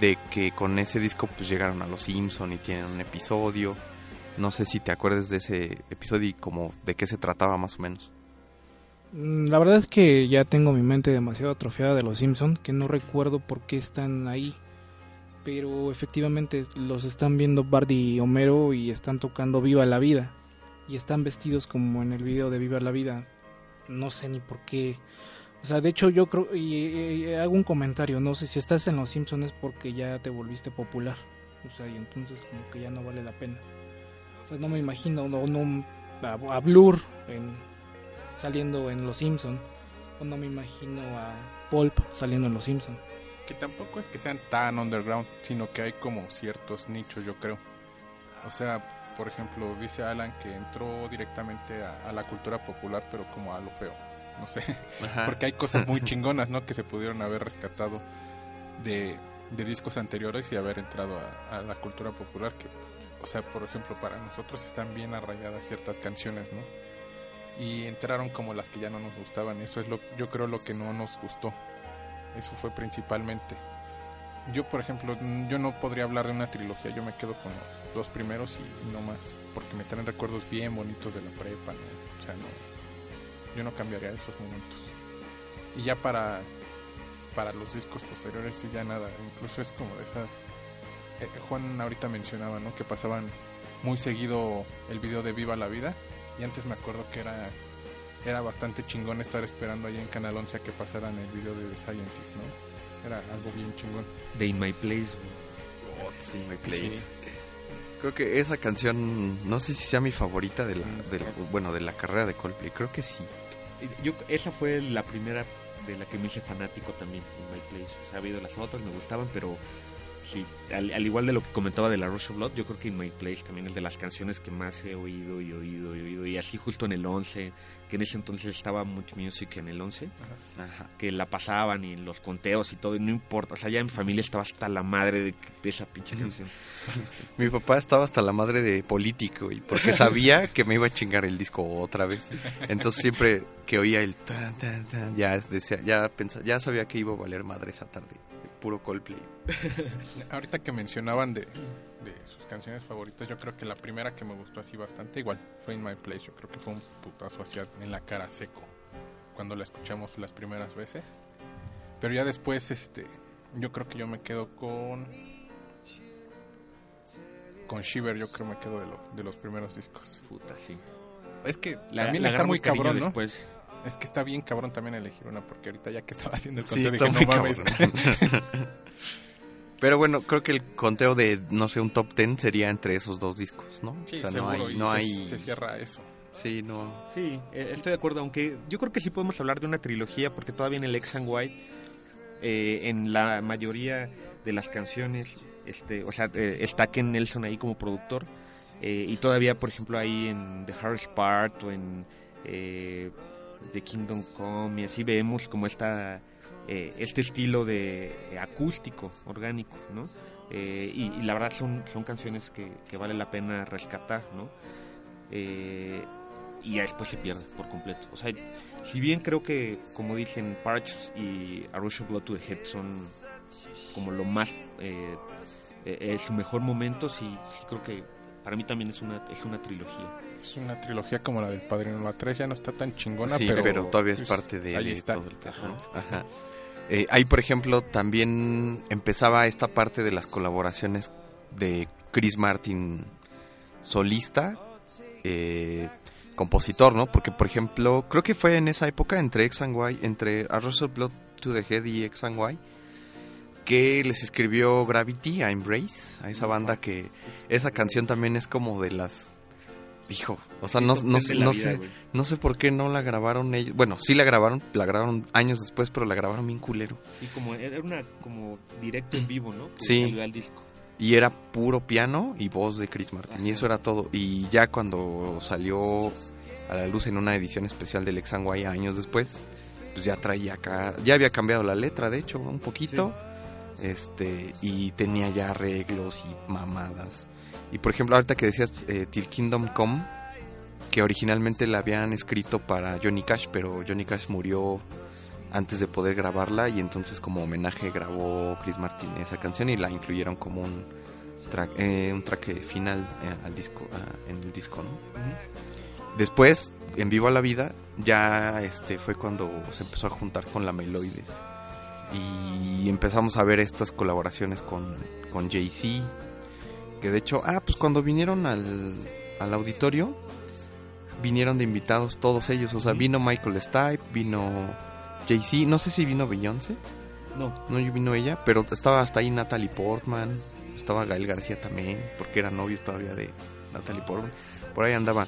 de que con ese disco pues llegaron a Los Simpson y tienen un episodio. No sé si te acuerdas de ese episodio y como de qué se trataba más o menos. Mm, La verdad es que ya tengo mi mente demasiado atrofiada de los Simpson que no recuerdo por qué están ahí. Pero efectivamente los están viendo Bardi y Homero y están tocando Viva la Vida. Y están vestidos como en el video de Viva la Vida. No sé ni por qué. O sea, de hecho yo creo, y, hago un comentario, no sé si estás en los Simpsons es porque ya te volviste popular. O sea, y entonces como que ya no vale la pena. O sea, no me imagino no, no, a, Blur en, saliendo en Los Simpson o no me imagino a Pulp saliendo en Los Simpson. Que tampoco es que sean tan underground, sino que hay como ciertos nichos, yo creo. O sea, por ejemplo, dice Alan que entró directamente a, a la cultura popular, pero como a lo feo. No sé, [laughs] porque hay cosas muy [laughs] chingonas, ¿no? Que se pudieron haber rescatado de, de discos anteriores y haber entrado a, a la cultura popular. Que, o sea, por ejemplo, para nosotros están bien arraigadas ciertas canciones, ¿no? Y entraron como las que ya no nos gustaban. Eso es lo, yo creo, lo que no nos gustó. Eso fue principalmente. Yo, por ejemplo, yo no podría hablar de una trilogía. Yo me quedo con los dos primeros y, y no más. Porque me traen recuerdos bien bonitos de la prepa. O sea, no. Yo no cambiaría esos momentos. Y ya para, para los discos posteriores, sí, ya nada. Incluso es como de esas. eh, Juan ahorita mencionaba, ¿no? Que pasaban muy seguido el video de Viva la Vida. Y antes me acuerdo que era era bastante chingón estar esperando ahí en Canal 11 a que pasaran el video de The Scientist, ¿no? Era algo bien chingón. De In My Place. Oh, sí, my place. Sí. Creo que esa canción, no sé si sea mi favorita de la, Mm, de la- bueno, de la carrera de Coldplay. Creo que sí. Yo, esa fue la primera de la que me hice fanático también, In My Place. O sea, ha habido las otras, me gustaban, pero sí, al, al igual de lo que comentaba de la Rush of Blood, yo creo que In My Place también es de las canciones que más he oído y oído y oído. Y así justo en el 11, que en ese entonces estaba Much Music en el 11, Ajá. que la pasaban y en los conteos y todo, y no importa. O sea, ya en mi familia estaba hasta la madre de, de esa pinche canción. [laughs] Mi papá estaba hasta la madre de político y porque sabía que me iba a chingar el disco otra vez. Entonces siempre que oía el tan tan tan ya decía, ya pensaba, ya sabía que iba a valer madre esa tarde. Puro Coldplay. Ahorita que mencionaban de, de sus canciones favoritas, yo creo que la primera que me gustó así bastante, igual, fue In My Place. Yo creo que fue un putazo hacia en la cara seco cuando la escuchamos las primeras veces. Pero ya después, este, yo creo que yo me quedo con. Con Shiver, yo creo me quedo de, lo- de los primeros discos. Puta, sí. Es que La- también le está muy cabrón, ¿no? después. Es que está bien cabrón también elegir una, porque ahorita ya que estaba haciendo el Sí, conteo está dije, no mames. [laughs] Pero bueno, creo que el conteo de, no sé, un top 10 sería entre esos dos discos, ¿no? Sí, o sea, seguro, no hay... y No se, hay se cierra eso. Sí, no... Sí, eh, estoy de acuerdo, aunque yo creo que sí podemos hablar de una trilogía, porque todavía en el X and White, eh, en la mayoría de las canciones, este, o sea, eh, está Ken Nelson ahí como productor, eh, y todavía, por ejemplo, ahí en The Hardest Part o en eh, The Kingdom Come, y así vemos como esta, eh, este estilo de acústico, orgánico, ¿no? Eh, y, y la verdad son, son canciones que, que vale la pena rescatar, ¿no? Eh, y ya después se pierde por completo. O sea, si bien creo que, como dicen, Parch y A Rush of Blood to the Head son como lo más, eh, eh, eh, su mejor momento, sí, sí creo que para mí también es una, es una trilogía. Es una trilogía como la del Padrino. La 3 ya no está tan chingona, sí, pero, pero, todavía es pues, parte de, ahí de está. todo el caso, ¿no? Ajá. Eh, ahí, por ejemplo, también empezaba esta parte de las colaboraciones de Chris Martin solista, eh, compositor, ¿no? Porque, por ejemplo, creo que fue en esa época entre X and Y, entre A Blood to the Head y X and Y, que les escribió Gravity a Embrace, a esa banda que esa canción también es como de las... Dijo, o sea, no, no, sé- no sé, no sé por qué no la grabaron ellos. Bueno, sí la grabaron, la grabaron años después, pero la grabaron bien culero. Y como era una como directo en vivo, ¿no? Que Sí. al disco. Y era puro piano y voz de Chris Martin. Y eso era todo. Y ya cuando salió a la luz en una edición especial del Ex and Y años después, pues ya traía acá. Ya había cambiado la letra, de hecho, un poquito. Este, y tenía ya arreglos y mamadas. Y por ejemplo, ahorita que decías eh, Till Kingdom Come, que originalmente la habían escrito para Johnny Cash, pero Johnny Cash murió antes de poder grabarla y entonces como homenaje grabó Chris Martin esa canción y la incluyeron como un track, eh, un track final eh, al disco, en el disco, ¿no? Después, en Viva la Vida, ya este fue cuando se empezó a juntar con la Meloides y empezamos a ver estas colaboraciones con, con Jay-Z, que de hecho, ah, pues cuando vinieron al, al auditorio, vinieron de invitados todos ellos, o sea, vino Michael Stipe, vino Jay-Z, no sé si vino Beyoncé, No. no vino ella, pero estaba hasta ahí Natalie Portman, estaba Gael García también, porque era novio todavía de Natalie Portman, por ahí andaba.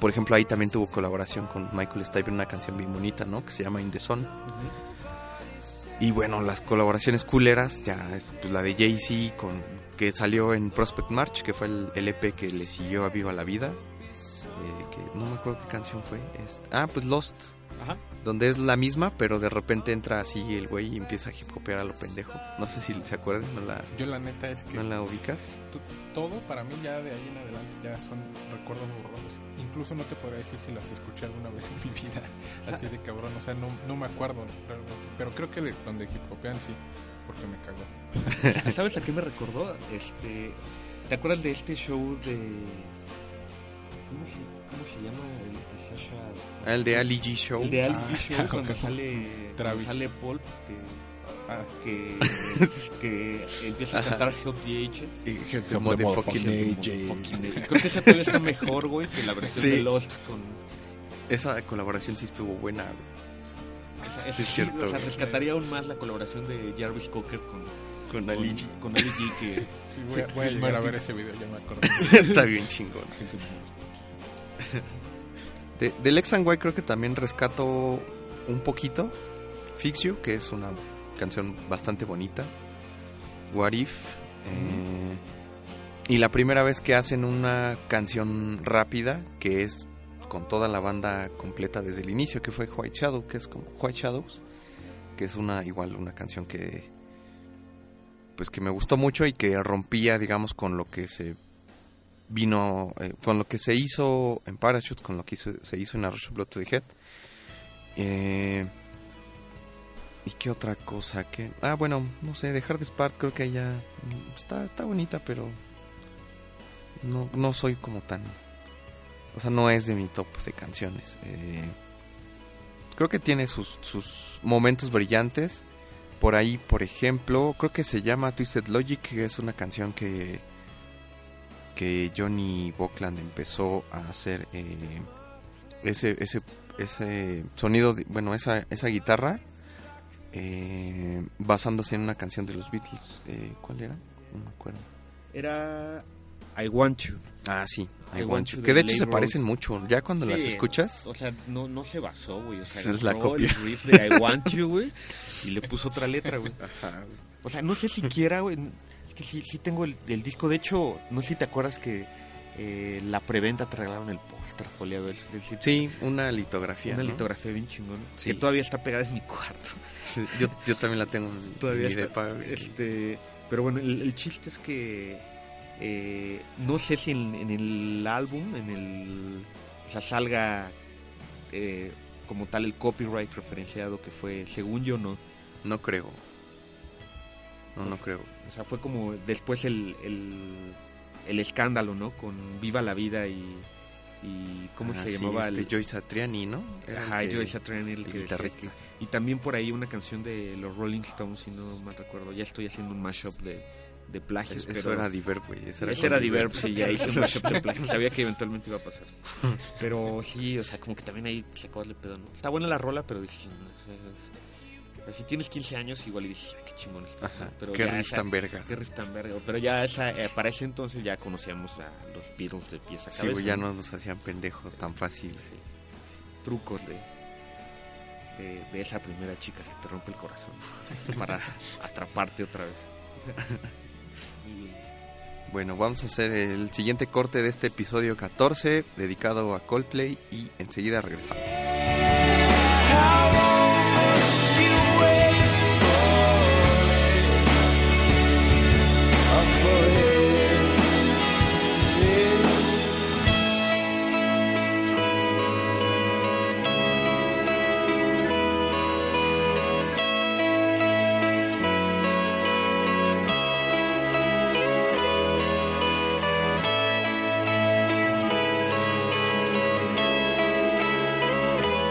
Por ejemplo, ahí también tuvo colaboración con Michael Stipe en una canción bien bonita, ¿no? Que se llama In the Sun. Y bueno, las colaboraciones culeras, ya es pues, la de Jay-Z con que salió en Prospect March, que fue el, EP que le siguió a Viva la Vida. eh, que no me acuerdo qué canción fue. es- ah, pues Lost. Ajá. Donde es la misma, pero de repente entra así el güey y empieza a hip hopear a lo pendejo. No sé si se acuerdan, ¿no la, Yo la neta es que no la ubicas? todo para mí ya de ahí en adelante ya son recuerdos borrosos. Incluso no te podría decir si las escuché alguna vez en mi vida, [laughs] así de cabrón, o sea, no, no me acuerdo realmente. Pero creo que de donde hip hopean sí, porque me cagó. [laughs] ¿Sabes a qué me recordó? Este, ¿Te acuerdas de este show de... ¿Cómo se, cómo se llama? El de Sasha... Ah, el de Ali G Show. El de Ali Ah, G Show [laughs] cuando sale, cuando Travis. sale Paul Ah, que, [laughs] que, que empieza a cantar Help the Agent. Y Help the the Motherfucking Agent. Creo que esa todavía está mejor, güey, que la versión Sí. de Lost con... Esa colaboración sí estuvo buena. güey. Esa, esa Sí, es cierto, o sea, rescataría aún más la colaboración de Jarvis Cocker con, Con Ali G. con Ali G que... sí, voy a, voy a Chris llegar a Martin. ver ese video, ya me acuerdo. [laughs] Está bien chingón. De, del X and Y creo que también rescato un poquito Fix You, que es una canción bastante bonita. What If. eh, y la primera vez que hacen una canción rápida, que es con toda la banda completa desde el inicio, que fue White Shadow, que es como White Shadows, que es una igual una canción que pues que me gustó mucho y que rompía digamos con lo que se vino eh, con lo que se hizo en Parachute, con lo que se hizo en A Rush of Blood to the Head. Eh, ¿Y qué otra cosa? que Ah, bueno, no sé, de Hardest Part creo que ella mm, está, está bonita, pero no, no soy como tan... O sea, no es de mi top de canciones. Eh, creo que tiene sus, sus momentos brillantes. Por ahí, por ejemplo, creo que se llama Twisted Logic, que es una canción que que Johnny Buckland empezó a hacer eh, ese, ese, ese sonido, bueno, esa, esa guitarra, eh, basándose en una canción de los Beatles. Eh, ¿Cuál era? No me acuerdo. Era I Want You. Ah, sí, I, I Want Want You. Que de hecho se parecen mucho. Ya cuando las escuchas, O sea, no, no se basó, güey. O sea, Es la copia. el riff de I Want You, güey, y le puso otra letra, güey. [laughs] Ajá, O sea, no sé siquiera, güey. Que sí, sí tengo el, el disco. De hecho, no sé si te acuerdas que eh, la preventa te regalaron el póster foliado. Sí, una litografía. una ¿no? litografía bien chingona. Sí. Que todavía está pegada en mi cuarto. Sí, yo, yo también la tengo en [laughs] Todavía mi está. depa. Este, pero bueno, el, el chiste es que eh, no sé si en, en el álbum, en el, o sea, salga eh, como tal el copyright referenciado que fue, según yo no. No creo. No, no creo. O sea, fue como después el, el, el escándalo, ¿no? Con Viva la Vida y, y ¿cómo Ah, se sí, llamaba? este el, Joy Satriani, ¿no? Era el Ajá, que- Joey Satriani, el el que decía guitarrista. que- y también por ahí una canción de los Rolling Stones, si no mal recuerdo. Ya estoy haciendo un mashup de, de plagios, Eso pero... era Diverb, güey. Ese era, Ese con era Diverb, sí, ya hice un [laughs] mashup de plagios. Sabía que eventualmente iba a pasar. Pero sí, o sea, como que también ahí se acabas de pedo, ¿no? Está buena la rola, pero dices, no, si tienes 15 años, igual y dices, ay, qué chingón está. Pero qué ya riff tan vergas. Qué riff tan verga. Pero ya esa, eh, para ese entonces ya conocíamos a los Beatles de pieza a Sí, cabeza. ya no nos hacían pendejos tan fácil. Sí, trucos de, de, de esa primera chica que te rompe el corazón [laughs] para atraparte otra vez. [laughs] Bueno, vamos a hacer el siguiente corte de este episodio 14 dedicado a Coldplay y enseguida regresamos.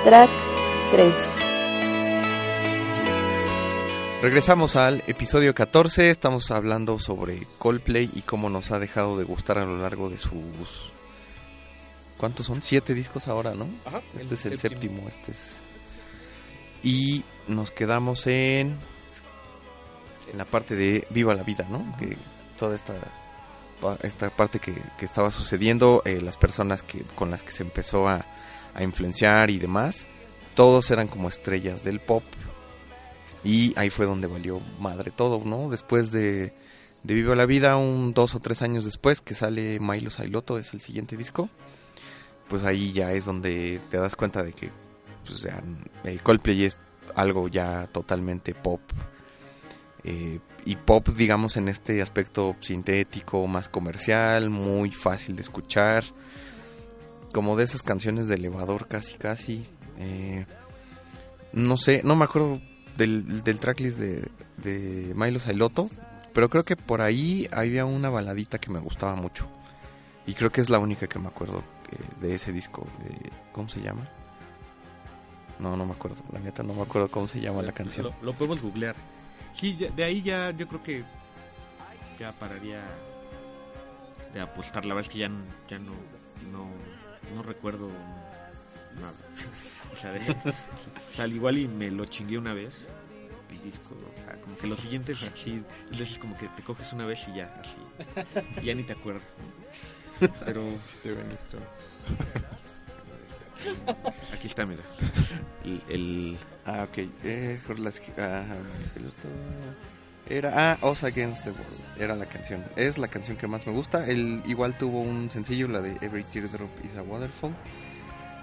Track 3. Regresamos al episodio 14, estamos hablando sobre Coldplay y cómo nos ha dejado de gustar a lo largo de sus... ¿Cuántos son? Siete discos ahora, ¿no? Ajá, Este es el séptimo, este es... Y nos quedamos en... En la parte de Viva la Vida, ¿no? Que toda esta, esta parte que, que estaba sucediendo, eh, las personas que con las que se empezó a, a influenciar y demás, todos eran como estrellas del pop. Y ahí fue donde valió madre todo, ¿no? Después de, de Viva la Vida, un dos o tres años después, que sale Milo Sailoto, es el siguiente disco, pues ahí ya es donde te das cuenta de que pues, el Coldplay es algo ya totalmente pop. Eh, y pop, digamos, en este aspecto sintético, más comercial, muy fácil de escuchar. Como de esas canciones de elevador, casi, casi. Eh, no sé, no me acuerdo del, del tracklist de, de Milo Sailoto, pero creo que por ahí había una baladita que me gustaba mucho. Y creo que es la única que me acuerdo que- de ese disco. ¿Cómo se llama? No, no me acuerdo. La neta no me acuerdo cómo se llama la canción. Lo, podemos googlear. Sí, de ahí ya yo creo que ya pararía de apostar. La verdad es que ya, ya no, no, no recuerdo nada. [laughs] o, sea, de- o sea, al igual y me lo chingué una vez el disco. O sea, como que los siguientes así, es como que te coges una vez y ya, así. y ya ni te acuerdas. ¿no? Pero Si te veniste. aquí está, mira. [laughs] El, el- Ah, ok. Eh, Jorlas- ah, Sailoto. Era ah, Us Against the World. Era la canción. Es la canción que más me gusta. Él igual tuvo un sencillo, la de Every Teardrop is a Waterfall.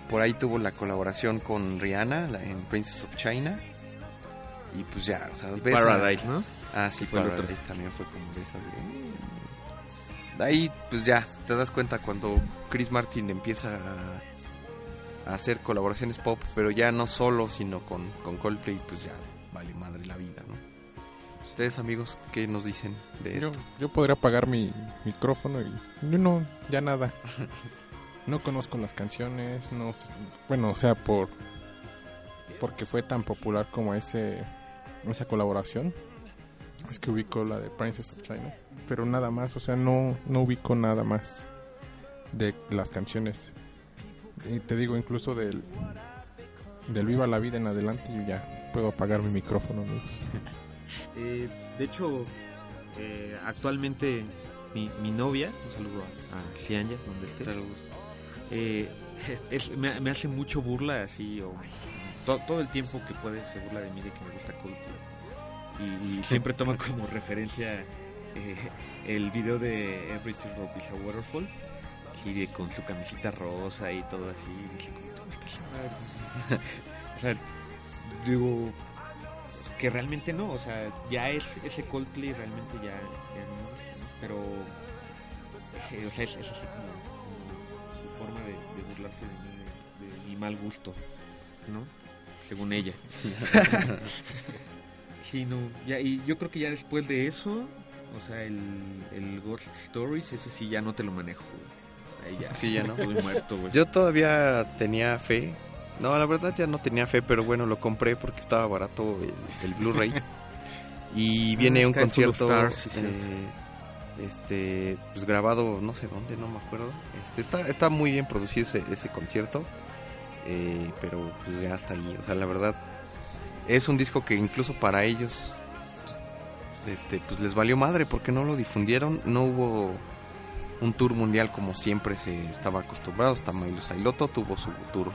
Por ahí tuvo la colaboración con Rihanna la, en Princess of China. Y pues ya, o sea, ves Paradise, ¿no? Ah, sí, Fue Paradise otro. también fue como de esas de... De ahí, pues ya, te das cuenta cuando Chris Martin empieza a, a hacer colaboraciones pop, pero ya no solo, sino con, con Coldplay, pues ya vale madre la vida, ¿no? Ustedes, amigos, ¿qué nos dicen de Yo, esto? yo podría apagar mi micrófono y yo no, ya nada. [laughs] No conozco las canciones, no bueno, o sea, por porque fue tan popular como ese esa colaboración. Es que ubico la de Princess of China, pero nada más, o sea, no no ubico nada más de las canciones. Y te digo incluso del del Viva la vida en adelante yo ya puedo apagar mi micrófono, amigos. [laughs] Eh, de hecho, eh, actualmente mi, mi novia, un saludo a, a Cianya, donde esté, eh, [laughs] es- me, me hace mucho burla así, o to- todo el tiempo que puede se burla de mí de que me gusta Coldplay. Y, y siempre toma como referencia eh, el video de Every Teardrop is a Waterfall, con su camisita rosa y todo así. y dice, ¿cómo te gusta esa madre?". [laughs] o sea, digo, que realmente no, o sea, ya es ese Coldplay realmente ya, ya no. Pero, eh, o sea, es, es así como, como su forma de, de burlarse de mí, de, de mi mal gusto, ¿no? Según ella. [laughs] sí, no, ya, y yo creo que ya después de eso, o sea, el, el Ghost Stories, ese sí ya no te lo manejo, güey. Ahí ya. Sí, ya no. Muerto, güey. Yo todavía tenía fe. No, la verdad ya no tenía fe, pero bueno, lo compré porque estaba barato el, el Blu-ray. [laughs] Y viene un Sky concierto Stars, sí, eh, este pues grabado no sé dónde, no me acuerdo. Este está está muy bien producido ese, ese concierto. eh, pero pues ya hasta ahí, o sea, la verdad es un disco que incluso para ellos este pues les valió madre porque no lo difundieron, no hubo un tour mundial como siempre se estaba acostumbrado. Hasta Milo Sailoto tuvo su tour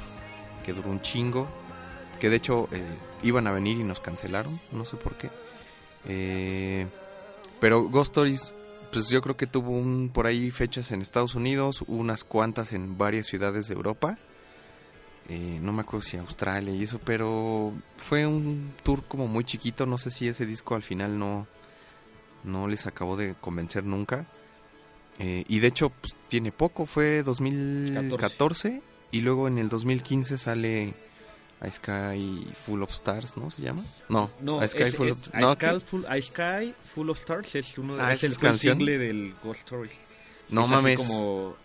que duró un chingo. Que de hecho eh, iban a venir y nos cancelaron, no sé por qué. Eh, pero Ghost Stories, pues yo creo que tuvo un, por ahí fechas en Estados Unidos, unas cuantas en varias ciudades de Europa. Eh, no me acuerdo si Australia y eso, pero fue un tour como muy chiquito. No sé si ese disco al final no, no les acabó de convencer nunca. Eh, y de hecho, pues, tiene poco, fue 2014 y luego en el 2015 sale A Sky Full of Stars, ¿no? ¿Se llama? No, No, A Sky es- Full es- of ¿no? Sky. Full, A Sky Full of Stars es uno de Ah, es ¿esa el single del Ghost Story. No Es así mames. como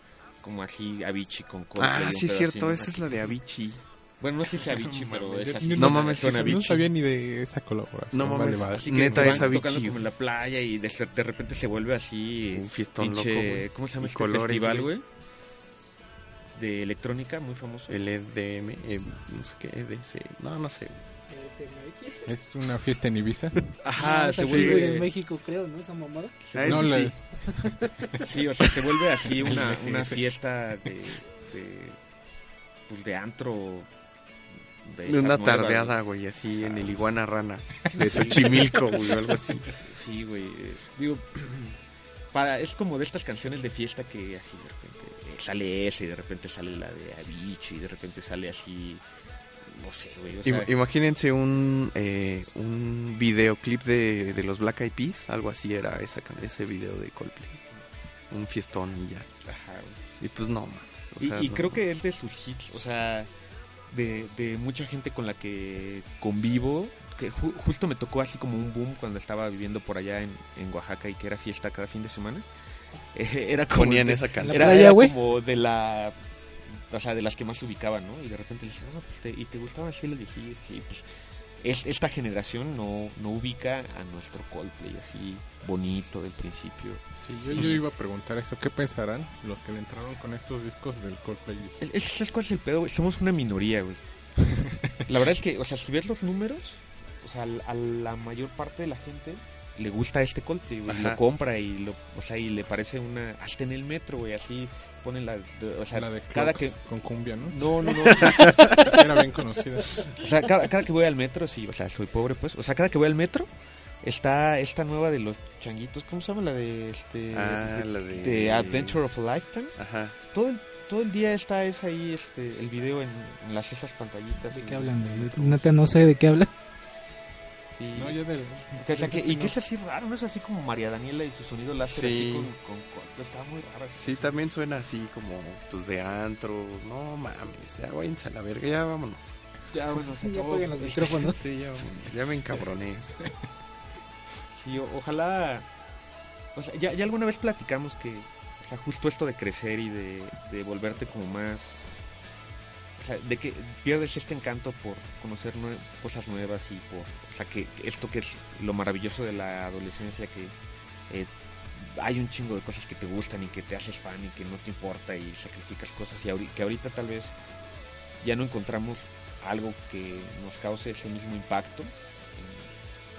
como así Avicii con Coldplay, Ah, sí es cierto, así, esa es ¿no? la de Avicii. Bueno, no sé si Avicii, [laughs] pero es así. No sab- mames, suena no Avicii. sabía ni de esa colaboración. No mames, vale. Así que Neta, es Avicii. tocando como en la playa y de, de repente se vuelve así... Un fiestón pinche- loco, güey. ¿Cómo se llama Y este colores, festival, güey. De electrónica, muy famoso. El EDM, eh, no sé qué, EDC, no, no sé. Es una fiesta en Ibiza. Ajá, Ah, se sí, sí, güey, en vuelve... México, creo, ¿no? Esa mamada. Ah, No, ese la- sí. Sí, o sea, se vuelve así una, una fiesta de... de pues de antro... De, una tardeada, güey, así en el Iguana Rana de Xochimilco, güey, o algo así. Sí, güey. eh, Digo, para, es como de estas canciones de fiesta que así de repente eh, sale esa y de repente sale la de Avicii y de repente sale así... No sé, güey. O sea, Im- Imagínense un, eh, un videoclip de, de los Black Eyed Peas, algo así era esa, ese video de Coldplay. Un fiestón y ya. ajá, güey. Y pues no más. o Y, sea, y no- creo que es de sus hits, o sea, de, de mucha gente con la que convivo, que ju- justo me tocó así como un boom cuando estaba viviendo por allá en, en Oaxaca y que era fiesta cada fin de semana. [laughs] Eh, era como ponían de- esa canción. era, playa, era como de la o sea de las que más se ubicaban no y de repente le dije no, pues te- y te gustaban así los viejitos sí pues es esta generación no no ubica a nuestro Coldplay así bonito del principio Sí, yo, yo iba a preguntar eso. ¿Qué pensarán los que le entraron con estos discos del Coldplay? Es, es- ¿Sabes cuál es el pedo, güey? Somos una minoría, güey. [laughs] La verdad es que, o sea, si ves los números, o sea, al- a la mayor parte de la gente le gusta este Coldplay, güey. Lo compra y lo, o sea, y le parece una... Hasta en el metro, güey, así ponen la... de- o sea, la de cada que... Con cumbia, ¿no? No, no, no. [laughs] Era bien conocida. O sea, cada, cada que voy al metro, sí, o sea, soy pobre, pues. O sea, cada que voy al metro, está esta nueva de los changuitos, ¿cómo se llama? La de, este... Ah, de, la de... de Adventure of a Lifetime. Ajá. Todo el, todo el día está es ahí, este, el video en, en las esas pantallitas. ¿De qué hablan? güey? Neta, no sé de qué hablan. Sí. No, ya del... Que, que- y que es así raro, ¿no? Es así como María Daniela y su sonido láser Sí. así con, con, con- Está muy raro. así. Sí, también suena así como, pues, de antro. No mames, ya váyanse a la verga, ya vámonos. Ya, bueno, se Ya acabó. apaguen los micrófonos. [laughs] Sí, ya, ya me encabroné. [laughs] Sí, o- ojalá... O sea, ya, ya alguna vez platicamos que... O sea, justo esto de crecer y de, de volverte como más... O sea, de que pierdes este encanto por conocer cosas nuevas y por... O sea, que esto que es lo maravilloso de la adolescencia, que eh, hay un chingo de cosas que te gustan y que te haces fan y que no te importa y sacrificas cosas y que ahorita tal vez ya no encontramos algo que nos cause ese mismo impacto,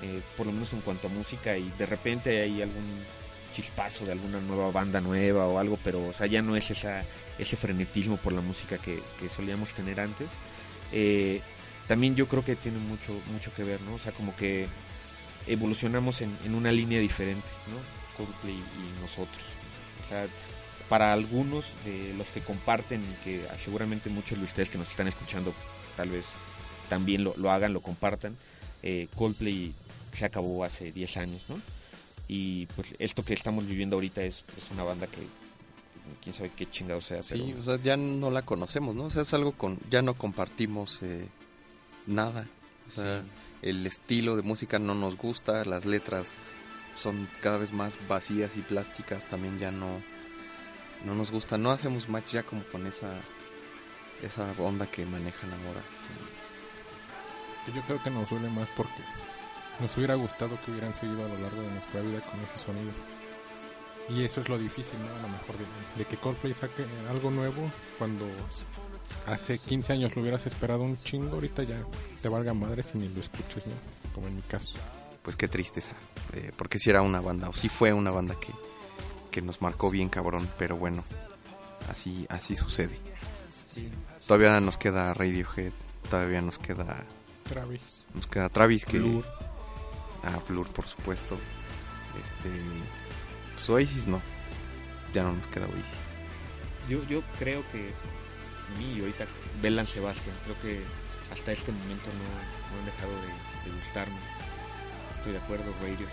eh, por lo menos en cuanto a música y de repente hay algún chispazo de alguna nueva banda nueva o algo, pero o sea, ya no es esa, ese frenetismo por la música que, que solíamos tener antes. Eh, también yo creo que tiene mucho, mucho que ver, ¿no? O sea, como que evolucionamos en, en una línea diferente, ¿no? Coldplay y nosotros. O sea, para algunos de los que comparten y que seguramente muchos de ustedes que nos están escuchando tal vez también lo, lo hagan, lo compartan, eh, Coldplay se acabó hace 10 años, ¿no? Y pues esto que estamos viviendo ahorita es, es una banda que quién sabe qué chingado sea, Sí, pero o sea, ya no la conocemos, ¿no? O sea, es algo con... Ya no compartimos eh, nada. O sea, el estilo de música no nos gusta, las letras son cada vez más vacías y plásticas, también ya no... No nos gusta, no hacemos match ya como con esa... Esa onda que manejan ahora. Yo creo que nos duele más porque nos hubiera gustado que hubieran seguido a lo largo de nuestra vida con ese sonido. Y eso es lo difícil, ¿no? A lo mejor de, de que Coldplay saque algo nuevo cuando hace 15 años lo hubieras esperado un chingo, ahorita ya te valga madre si ni lo escuches, ¿no? Como en mi caso. Pues qué tristeza, eh, porque si era una banda, o sí fue una banda que, que nos marcó bien cabrón, pero bueno, así, así sucede. Todavía nos queda Radiohead, todavía nos queda Travis. nos queda Travis que Blur. Ah Blur por supuesto. Este pues Oasis no. Ya no nos queda Oasis. yo, yo creo que a mí y ahorita Belan Sebastian, creo que hasta este momento no, no han dejado de, de gustarme. Estoy de acuerdo, Radiohead,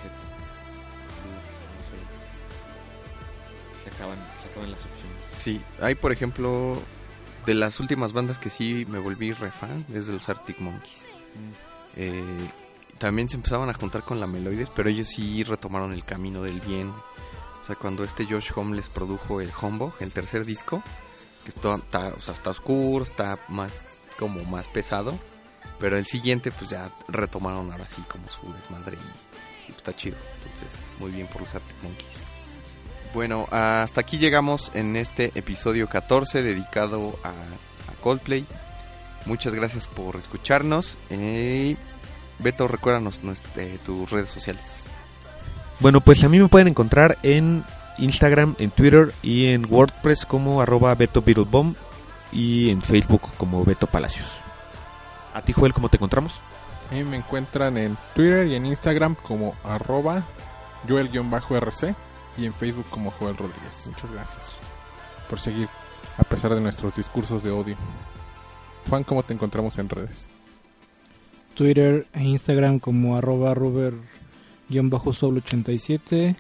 no sé. Se acaban, se acaban las opciones. Sí, hay por ejemplo de las últimas bandas que sí me volví re fan es de los Arctic Monkeys. Eh, también se empezaban a juntar con la Meloides, pero ellos sí retomaron el camino del bien. O sea, cuando este Josh Homme les produjo el Hombo, el tercer disco, que está, está, o sea, está oscuro, está más como más pesado. Pero el siguiente, pues ya retomaron ahora sí como su desmadre y, y está chido. Entonces, muy bien por los Arctic Monkeys. Bueno, hasta aquí llegamos en este episodio 14 dedicado a, a Coldplay. Muchas gracias por escucharnos. Eh, Beto, recuérdanos eh, tus redes sociales. Bueno, pues a mí me pueden encontrar en Instagram, en Twitter y en WordPress como arroba Beto Beetlebomb y en Facebook como Beto Palacios. ¿A ti, Joel, cómo te encontramos? Y me encuentran en Twitter y en Instagram como arroba Joel-RC y en Facebook como Joel Rodríguez. Muchas gracias por seguir a pesar de nuestros discursos de odio. Juan, ¿cómo te encontramos en redes? Twitter e Instagram como arroba Ruber-Sol87.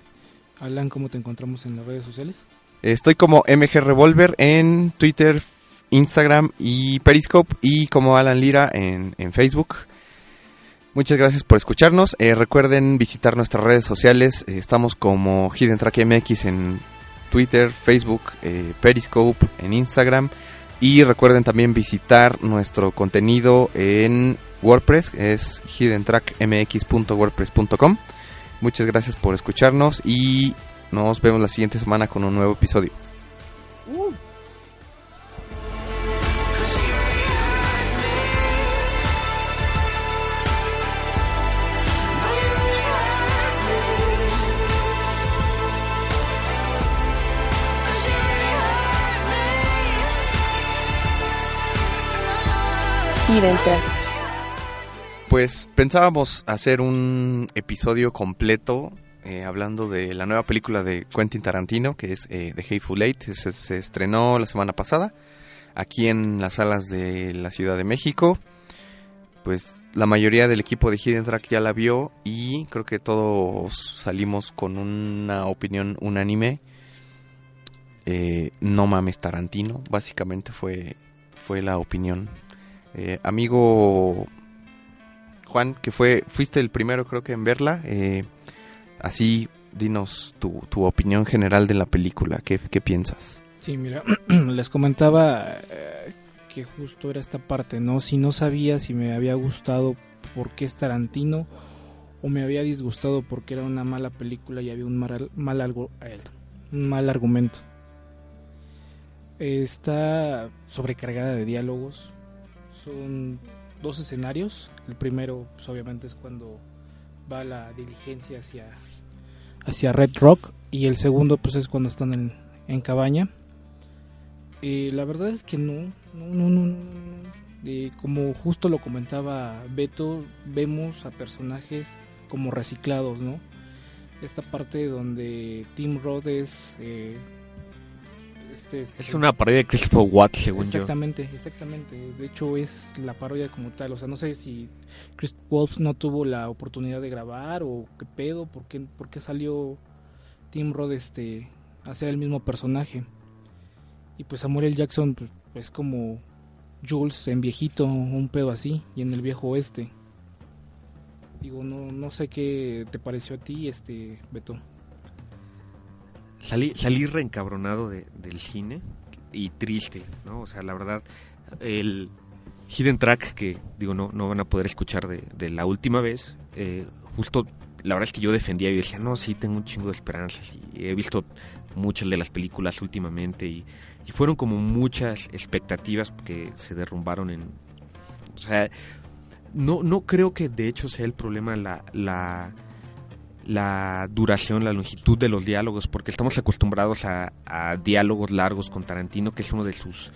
Alan, ¿cómo te encontramos en las redes sociales? Estoy como MG Revolver en Twitter, Instagram y Periscope y como Alan Lira en, en Facebook. Muchas gracias por escucharnos. Eh, recuerden visitar nuestras redes sociales. Eh, estamos como Hidden Track MX en Twitter, Facebook, eh, Periscope, en Instagram. Y recuerden también visitar nuestro contenido en WordPress, es hiddentrackmx.wordpress.com. Muchas gracias por escucharnos y nos vemos la siguiente semana con un nuevo episodio. Pues pensábamos hacer un episodio completo eh, hablando de la nueva película de Quentin Tarantino, que es eh, The Hateful Eight. Se, se estrenó la semana pasada aquí en las salas de la Ciudad de México. Pues la mayoría del equipo de Hidden Track ya la vio y creo que todos salimos con una opinión unánime. Eh, no mames Tarantino, básicamente fue, fue la opinión. Eh, amigo Juan, que fue, fuiste el primero creo que en verla, eh, así dinos tu, tu opinión general de la película, ¿qué, qué piensas? Sí, mira, [clears throat] les comentaba eh, que justo era esta parte, ¿no? Si no sabía si me había gustado porque es Tarantino o me había disgustado porque era una mala película y había un mal, mal, algo, eh, un mal argumento. Está sobrecargada de diálogos. Son dos escenarios. El primero, pues, obviamente, es cuando va la diligencia hacia, hacia Red Rock. Y el segundo, pues, es cuando están en, en cabaña. Eh, la verdad es que no, no, no, no. Eh, como justo lo comentaba Beto, vemos a personajes como reciclados, ¿no? Esta parte donde Tim Roth es... eh, este, Es este- una parodia de Christopher Watts, según yo. Exactamente, exactamente. De hecho es la parodia como tal. O sea, no sé si Chris Wolf no tuvo la oportunidad de grabar o qué pedo, por qué, por qué salió Tim Roth este, a hacer el mismo personaje. Y pues Samuel L. Jackson pues, es como Jules en viejito, un pedo así, y en el viejo oeste. Digo, no, no sé qué te pareció a ti, este Beto. Salí, salí reencabronado de- del cine y triste, ¿no? O sea, la verdad, el hidden track que, digo, no, no van a poder escuchar de, de la última vez, eh, justo, la verdad es que yo defendía y decía, no, sí, tengo un chingo de esperanzas y he visto muchas de las películas últimamente y, y fueron como muchas expectativas que se derrumbaron en... O sea, no, no creo que de hecho sea el problema la... la la duración, la longitud de los diálogos, porque estamos acostumbrados a, a diálogos largos con Tarantino, que es uno de sus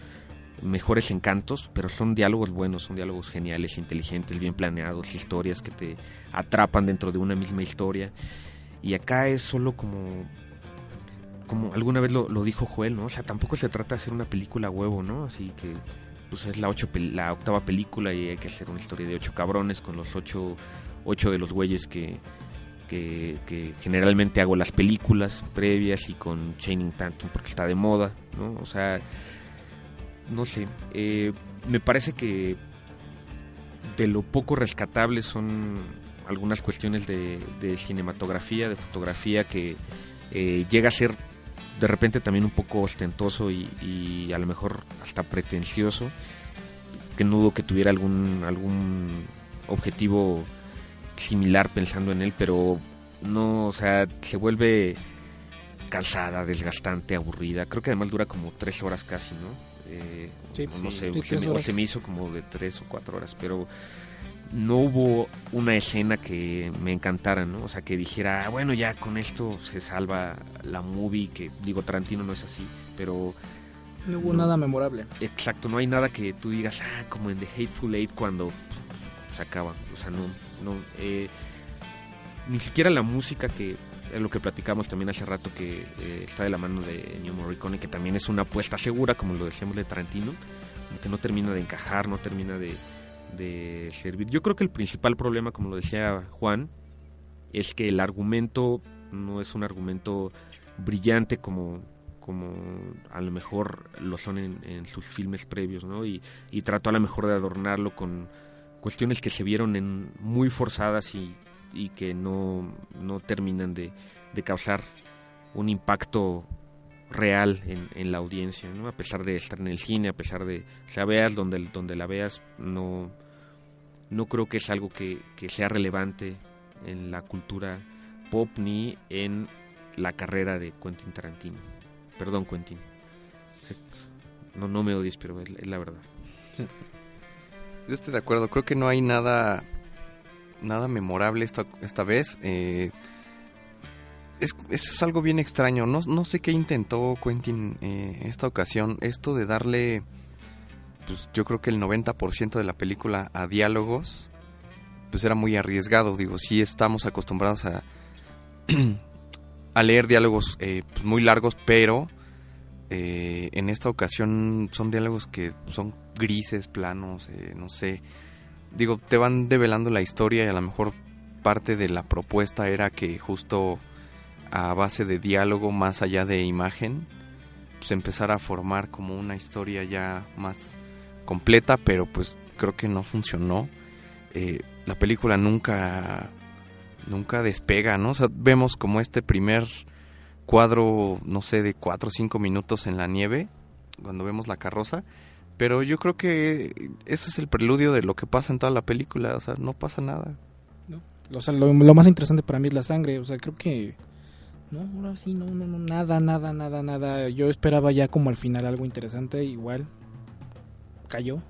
mejores encantos, pero son diálogos buenos, son diálogos geniales, inteligentes, bien planeados, historias que te atrapan dentro de una misma historia. Y acá es solo como como alguna vez lo, lo dijo Joel, ¿no? O sea, tampoco se trata de hacer una película huevo, ¿no? Así que pues es la ocho la octava película y hay que hacer una historia de ocho cabrones con los ocho ocho de los güeyes que que, generalmente hago las películas previas y con Channing Tatum porque está de moda, ¿no? O sea, no sé, eh, me parece que de lo poco rescatable son algunas cuestiones de, cinematografía, de fotografía que eh, llega a ser de repente también un poco ostentoso y, y a lo mejor hasta pretencioso que no dudo que tuviera algún, algún objetivo similar pensando en él, pero no, o sea, se vuelve cansada, desgastante, aburrida. Creo que además dura como tres horas casi, ¿no? Eh, Sí, no sí, sé, sí, se, me, o horas. se me hizo como de tres o cuatro horas, pero no hubo una escena que me encantara, ¿no? O sea, que dijera, "Ah, bueno, ya con esto se salva la movie, que digo, Tarantino no es así, pero No hubo No. nada memorable. exacto, no hay nada que tú digas, ah, como en The Hateful Eight cuando se acaba, o sea, no, no, eh, ni siquiera la música que es lo que platicamos también hace rato que eh, está de la mano de New Morricone, que también es una apuesta segura, como lo decíamos de Tarantino, que no termina de encajar, no termina de, servir. Yo creo que el principal problema, como lo decía Juan, es que el argumento no es un argumento brillante como como a lo mejor lo son en, en sus filmes previos, ¿no? Y, y trató a lo mejor de adornarlo con cuestiones que se vieron en muy forzadas y, y que no, terminan de, causar un impacto real en, la audiencia. A pesar de estar en el cine, a pesar de, o sea, veas donde, la veas, no, no creo que es algo que, sea relevante en la cultura pop ni en la carrera de Quentin Tarantino. Perdón, Quentin. No, me odies, pero es la verdad. [laughs] Yo estoy de acuerdo, creo que no hay nada nada memorable esta, esta vez. eh, es, es algo bien extraño. No, no sé qué intentó Quentin eh, esta ocasión. Esto de darle, pues yo creo que el 90% de la película a diálogos, pues era muy arriesgado. Digo, sí estamos acostumbrados a, [clears throat] a leer diálogos eh, pues, muy largos, pero eh, en esta ocasión son diálogos que son grises, planos, eh, no sé. Digo, te van develando la historia y a lo mejor parte de la propuesta era que justo a base de diálogo más allá de imagen, pues empezara a formar como una historia ya más completa, pero pues creo que no funcionó. Eh, la película nunca nunca despega, ¿no? O sea, vemos como este primer cuadro, no sé, de 4 o 5 minutos en la nieve, cuando vemos la carroza, pero yo creo que ese es el preludio de lo que pasa en toda la película, o sea, no pasa nada. O sea, lo, más interesante para mí es la sangre. O sea, creo que. No, ahora sí, no, no, no, nada, nada, nada, nada. Yo esperaba ya como al final algo interesante. Igual. Cayó.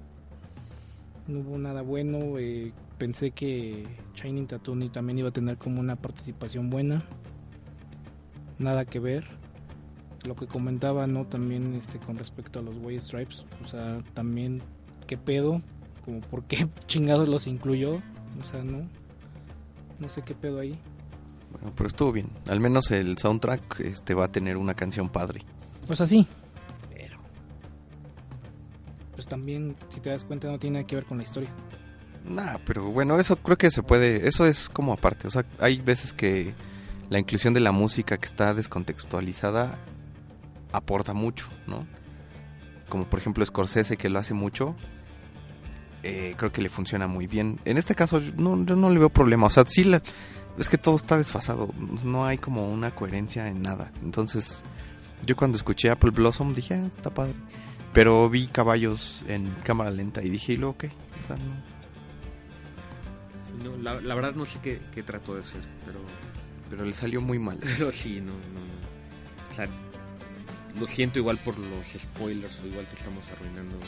No hubo nada bueno. eh, pensé que Shining Tattoo también iba a tener como una participación buena. Nada que ver. Lo que comentaba, ¿no? También este con respecto a los White Stripes. O sea, también, ¿qué pedo? Como, ¿por qué [laughs] chingados los incluyó? O sea, no. No sé qué pedo ahí. Bueno, pero estuvo bien. Al menos el soundtrack este va a tener una canción padre. Pues así. Pero. Pues también, si te das cuenta, no tiene nada que ver con la historia. Nah, pero bueno, eso creo que se puede, eso es como aparte, o sea, hay veces que la inclusión de la música que está descontextualizada aporta mucho, ¿no? Como por ejemplo Scorsese que lo hace mucho, eh, creo que le funciona muy bien. En este caso no, yo no le veo problema, o sea, sí, la- es que todo está desfasado, no hay como una coherencia en nada. Entonces, yo cuando escuché Apple Blossom dije, ah, está padre. Pero vi caballos en cámara lenta y dije, ¿y luego qué? No. La, verdad no sé qué, qué trató de hacer, pero, Pero le salió muy mal. [laughs] pero sí, no, no, no. O sea, lo siento igual por los spoilers o igual que estamos arruinando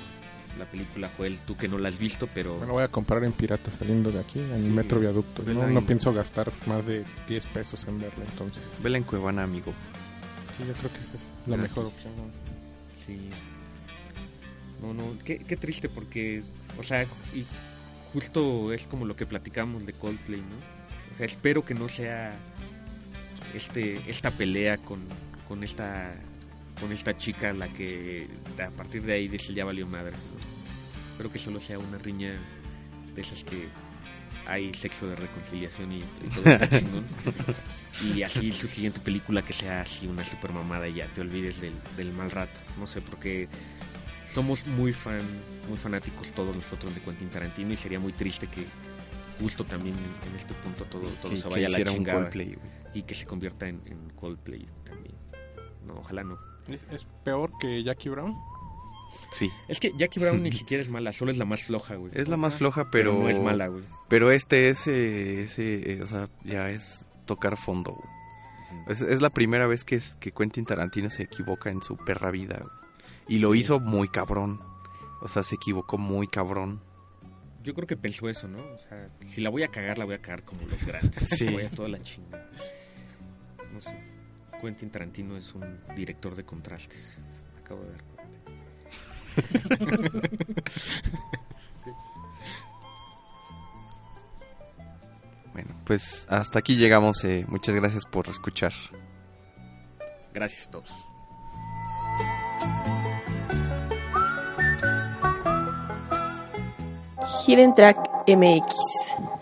la película, Joel, tú que no la has visto, pero... Me lo voy a comprar en pirata saliendo de aquí, en Sí, Metro Viaducto. No, no pienso gastar más de 10 pesos en verla, entonces. Vela en Cuevana, amigo. Sí, yo creo que esa es la mejor opción. ¿no? Sí. No, no, qué, qué triste porque, o sea, y justo es como lo que platicamos de Coldplay, ¿no? O sea, espero que no sea este esta pelea con, con esta con esta chica la que a partir de ahí dice ya valió madre. ¿no? Espero que solo sea una riña de esas que hay sexo de reconciliación y, todo está chingón. Y así su siguiente película que sea así una super mamada y ya te olvides del, del mal rato. No sé, porque somos muy fan, muy fanáticos todos nosotros de Quentin Tarantino y sería muy triste que justo también en, en este punto todo, todo que, se que vaya a la hiciera un chingada Coldplay, y que se convierta en, en Coldplay también. No, ojalá no. ¿Es, es peor que Jackie Brown? Sí. Es que Jackie Brown ni [laughs] siquiera es mala, solo es la más floja, güey. Es la más floja, pero... no es mala, güey. Pero este, ese, ese, eh, o sea, ya es tocar fondo, güey. Es, es la primera vez que, es, que Quentin Tarantino se equivoca en su perra vida, güey. Y lo hizo muy cabrón. O sea, se equivocó muy cabrón. Yo creo que pensó eso, ¿no? O sea, si la voy a cagar, la voy a cagar como los grandes. [laughs] Sí. Voy a toda la chingada. No sé. Quentin Tarantino es un director de contrastes. Me acabo de dar cuenta. [laughs] Bueno, pues hasta aquí llegamos. eh, muchas gracias por escuchar. Gracias a todos. Hidden Track MX.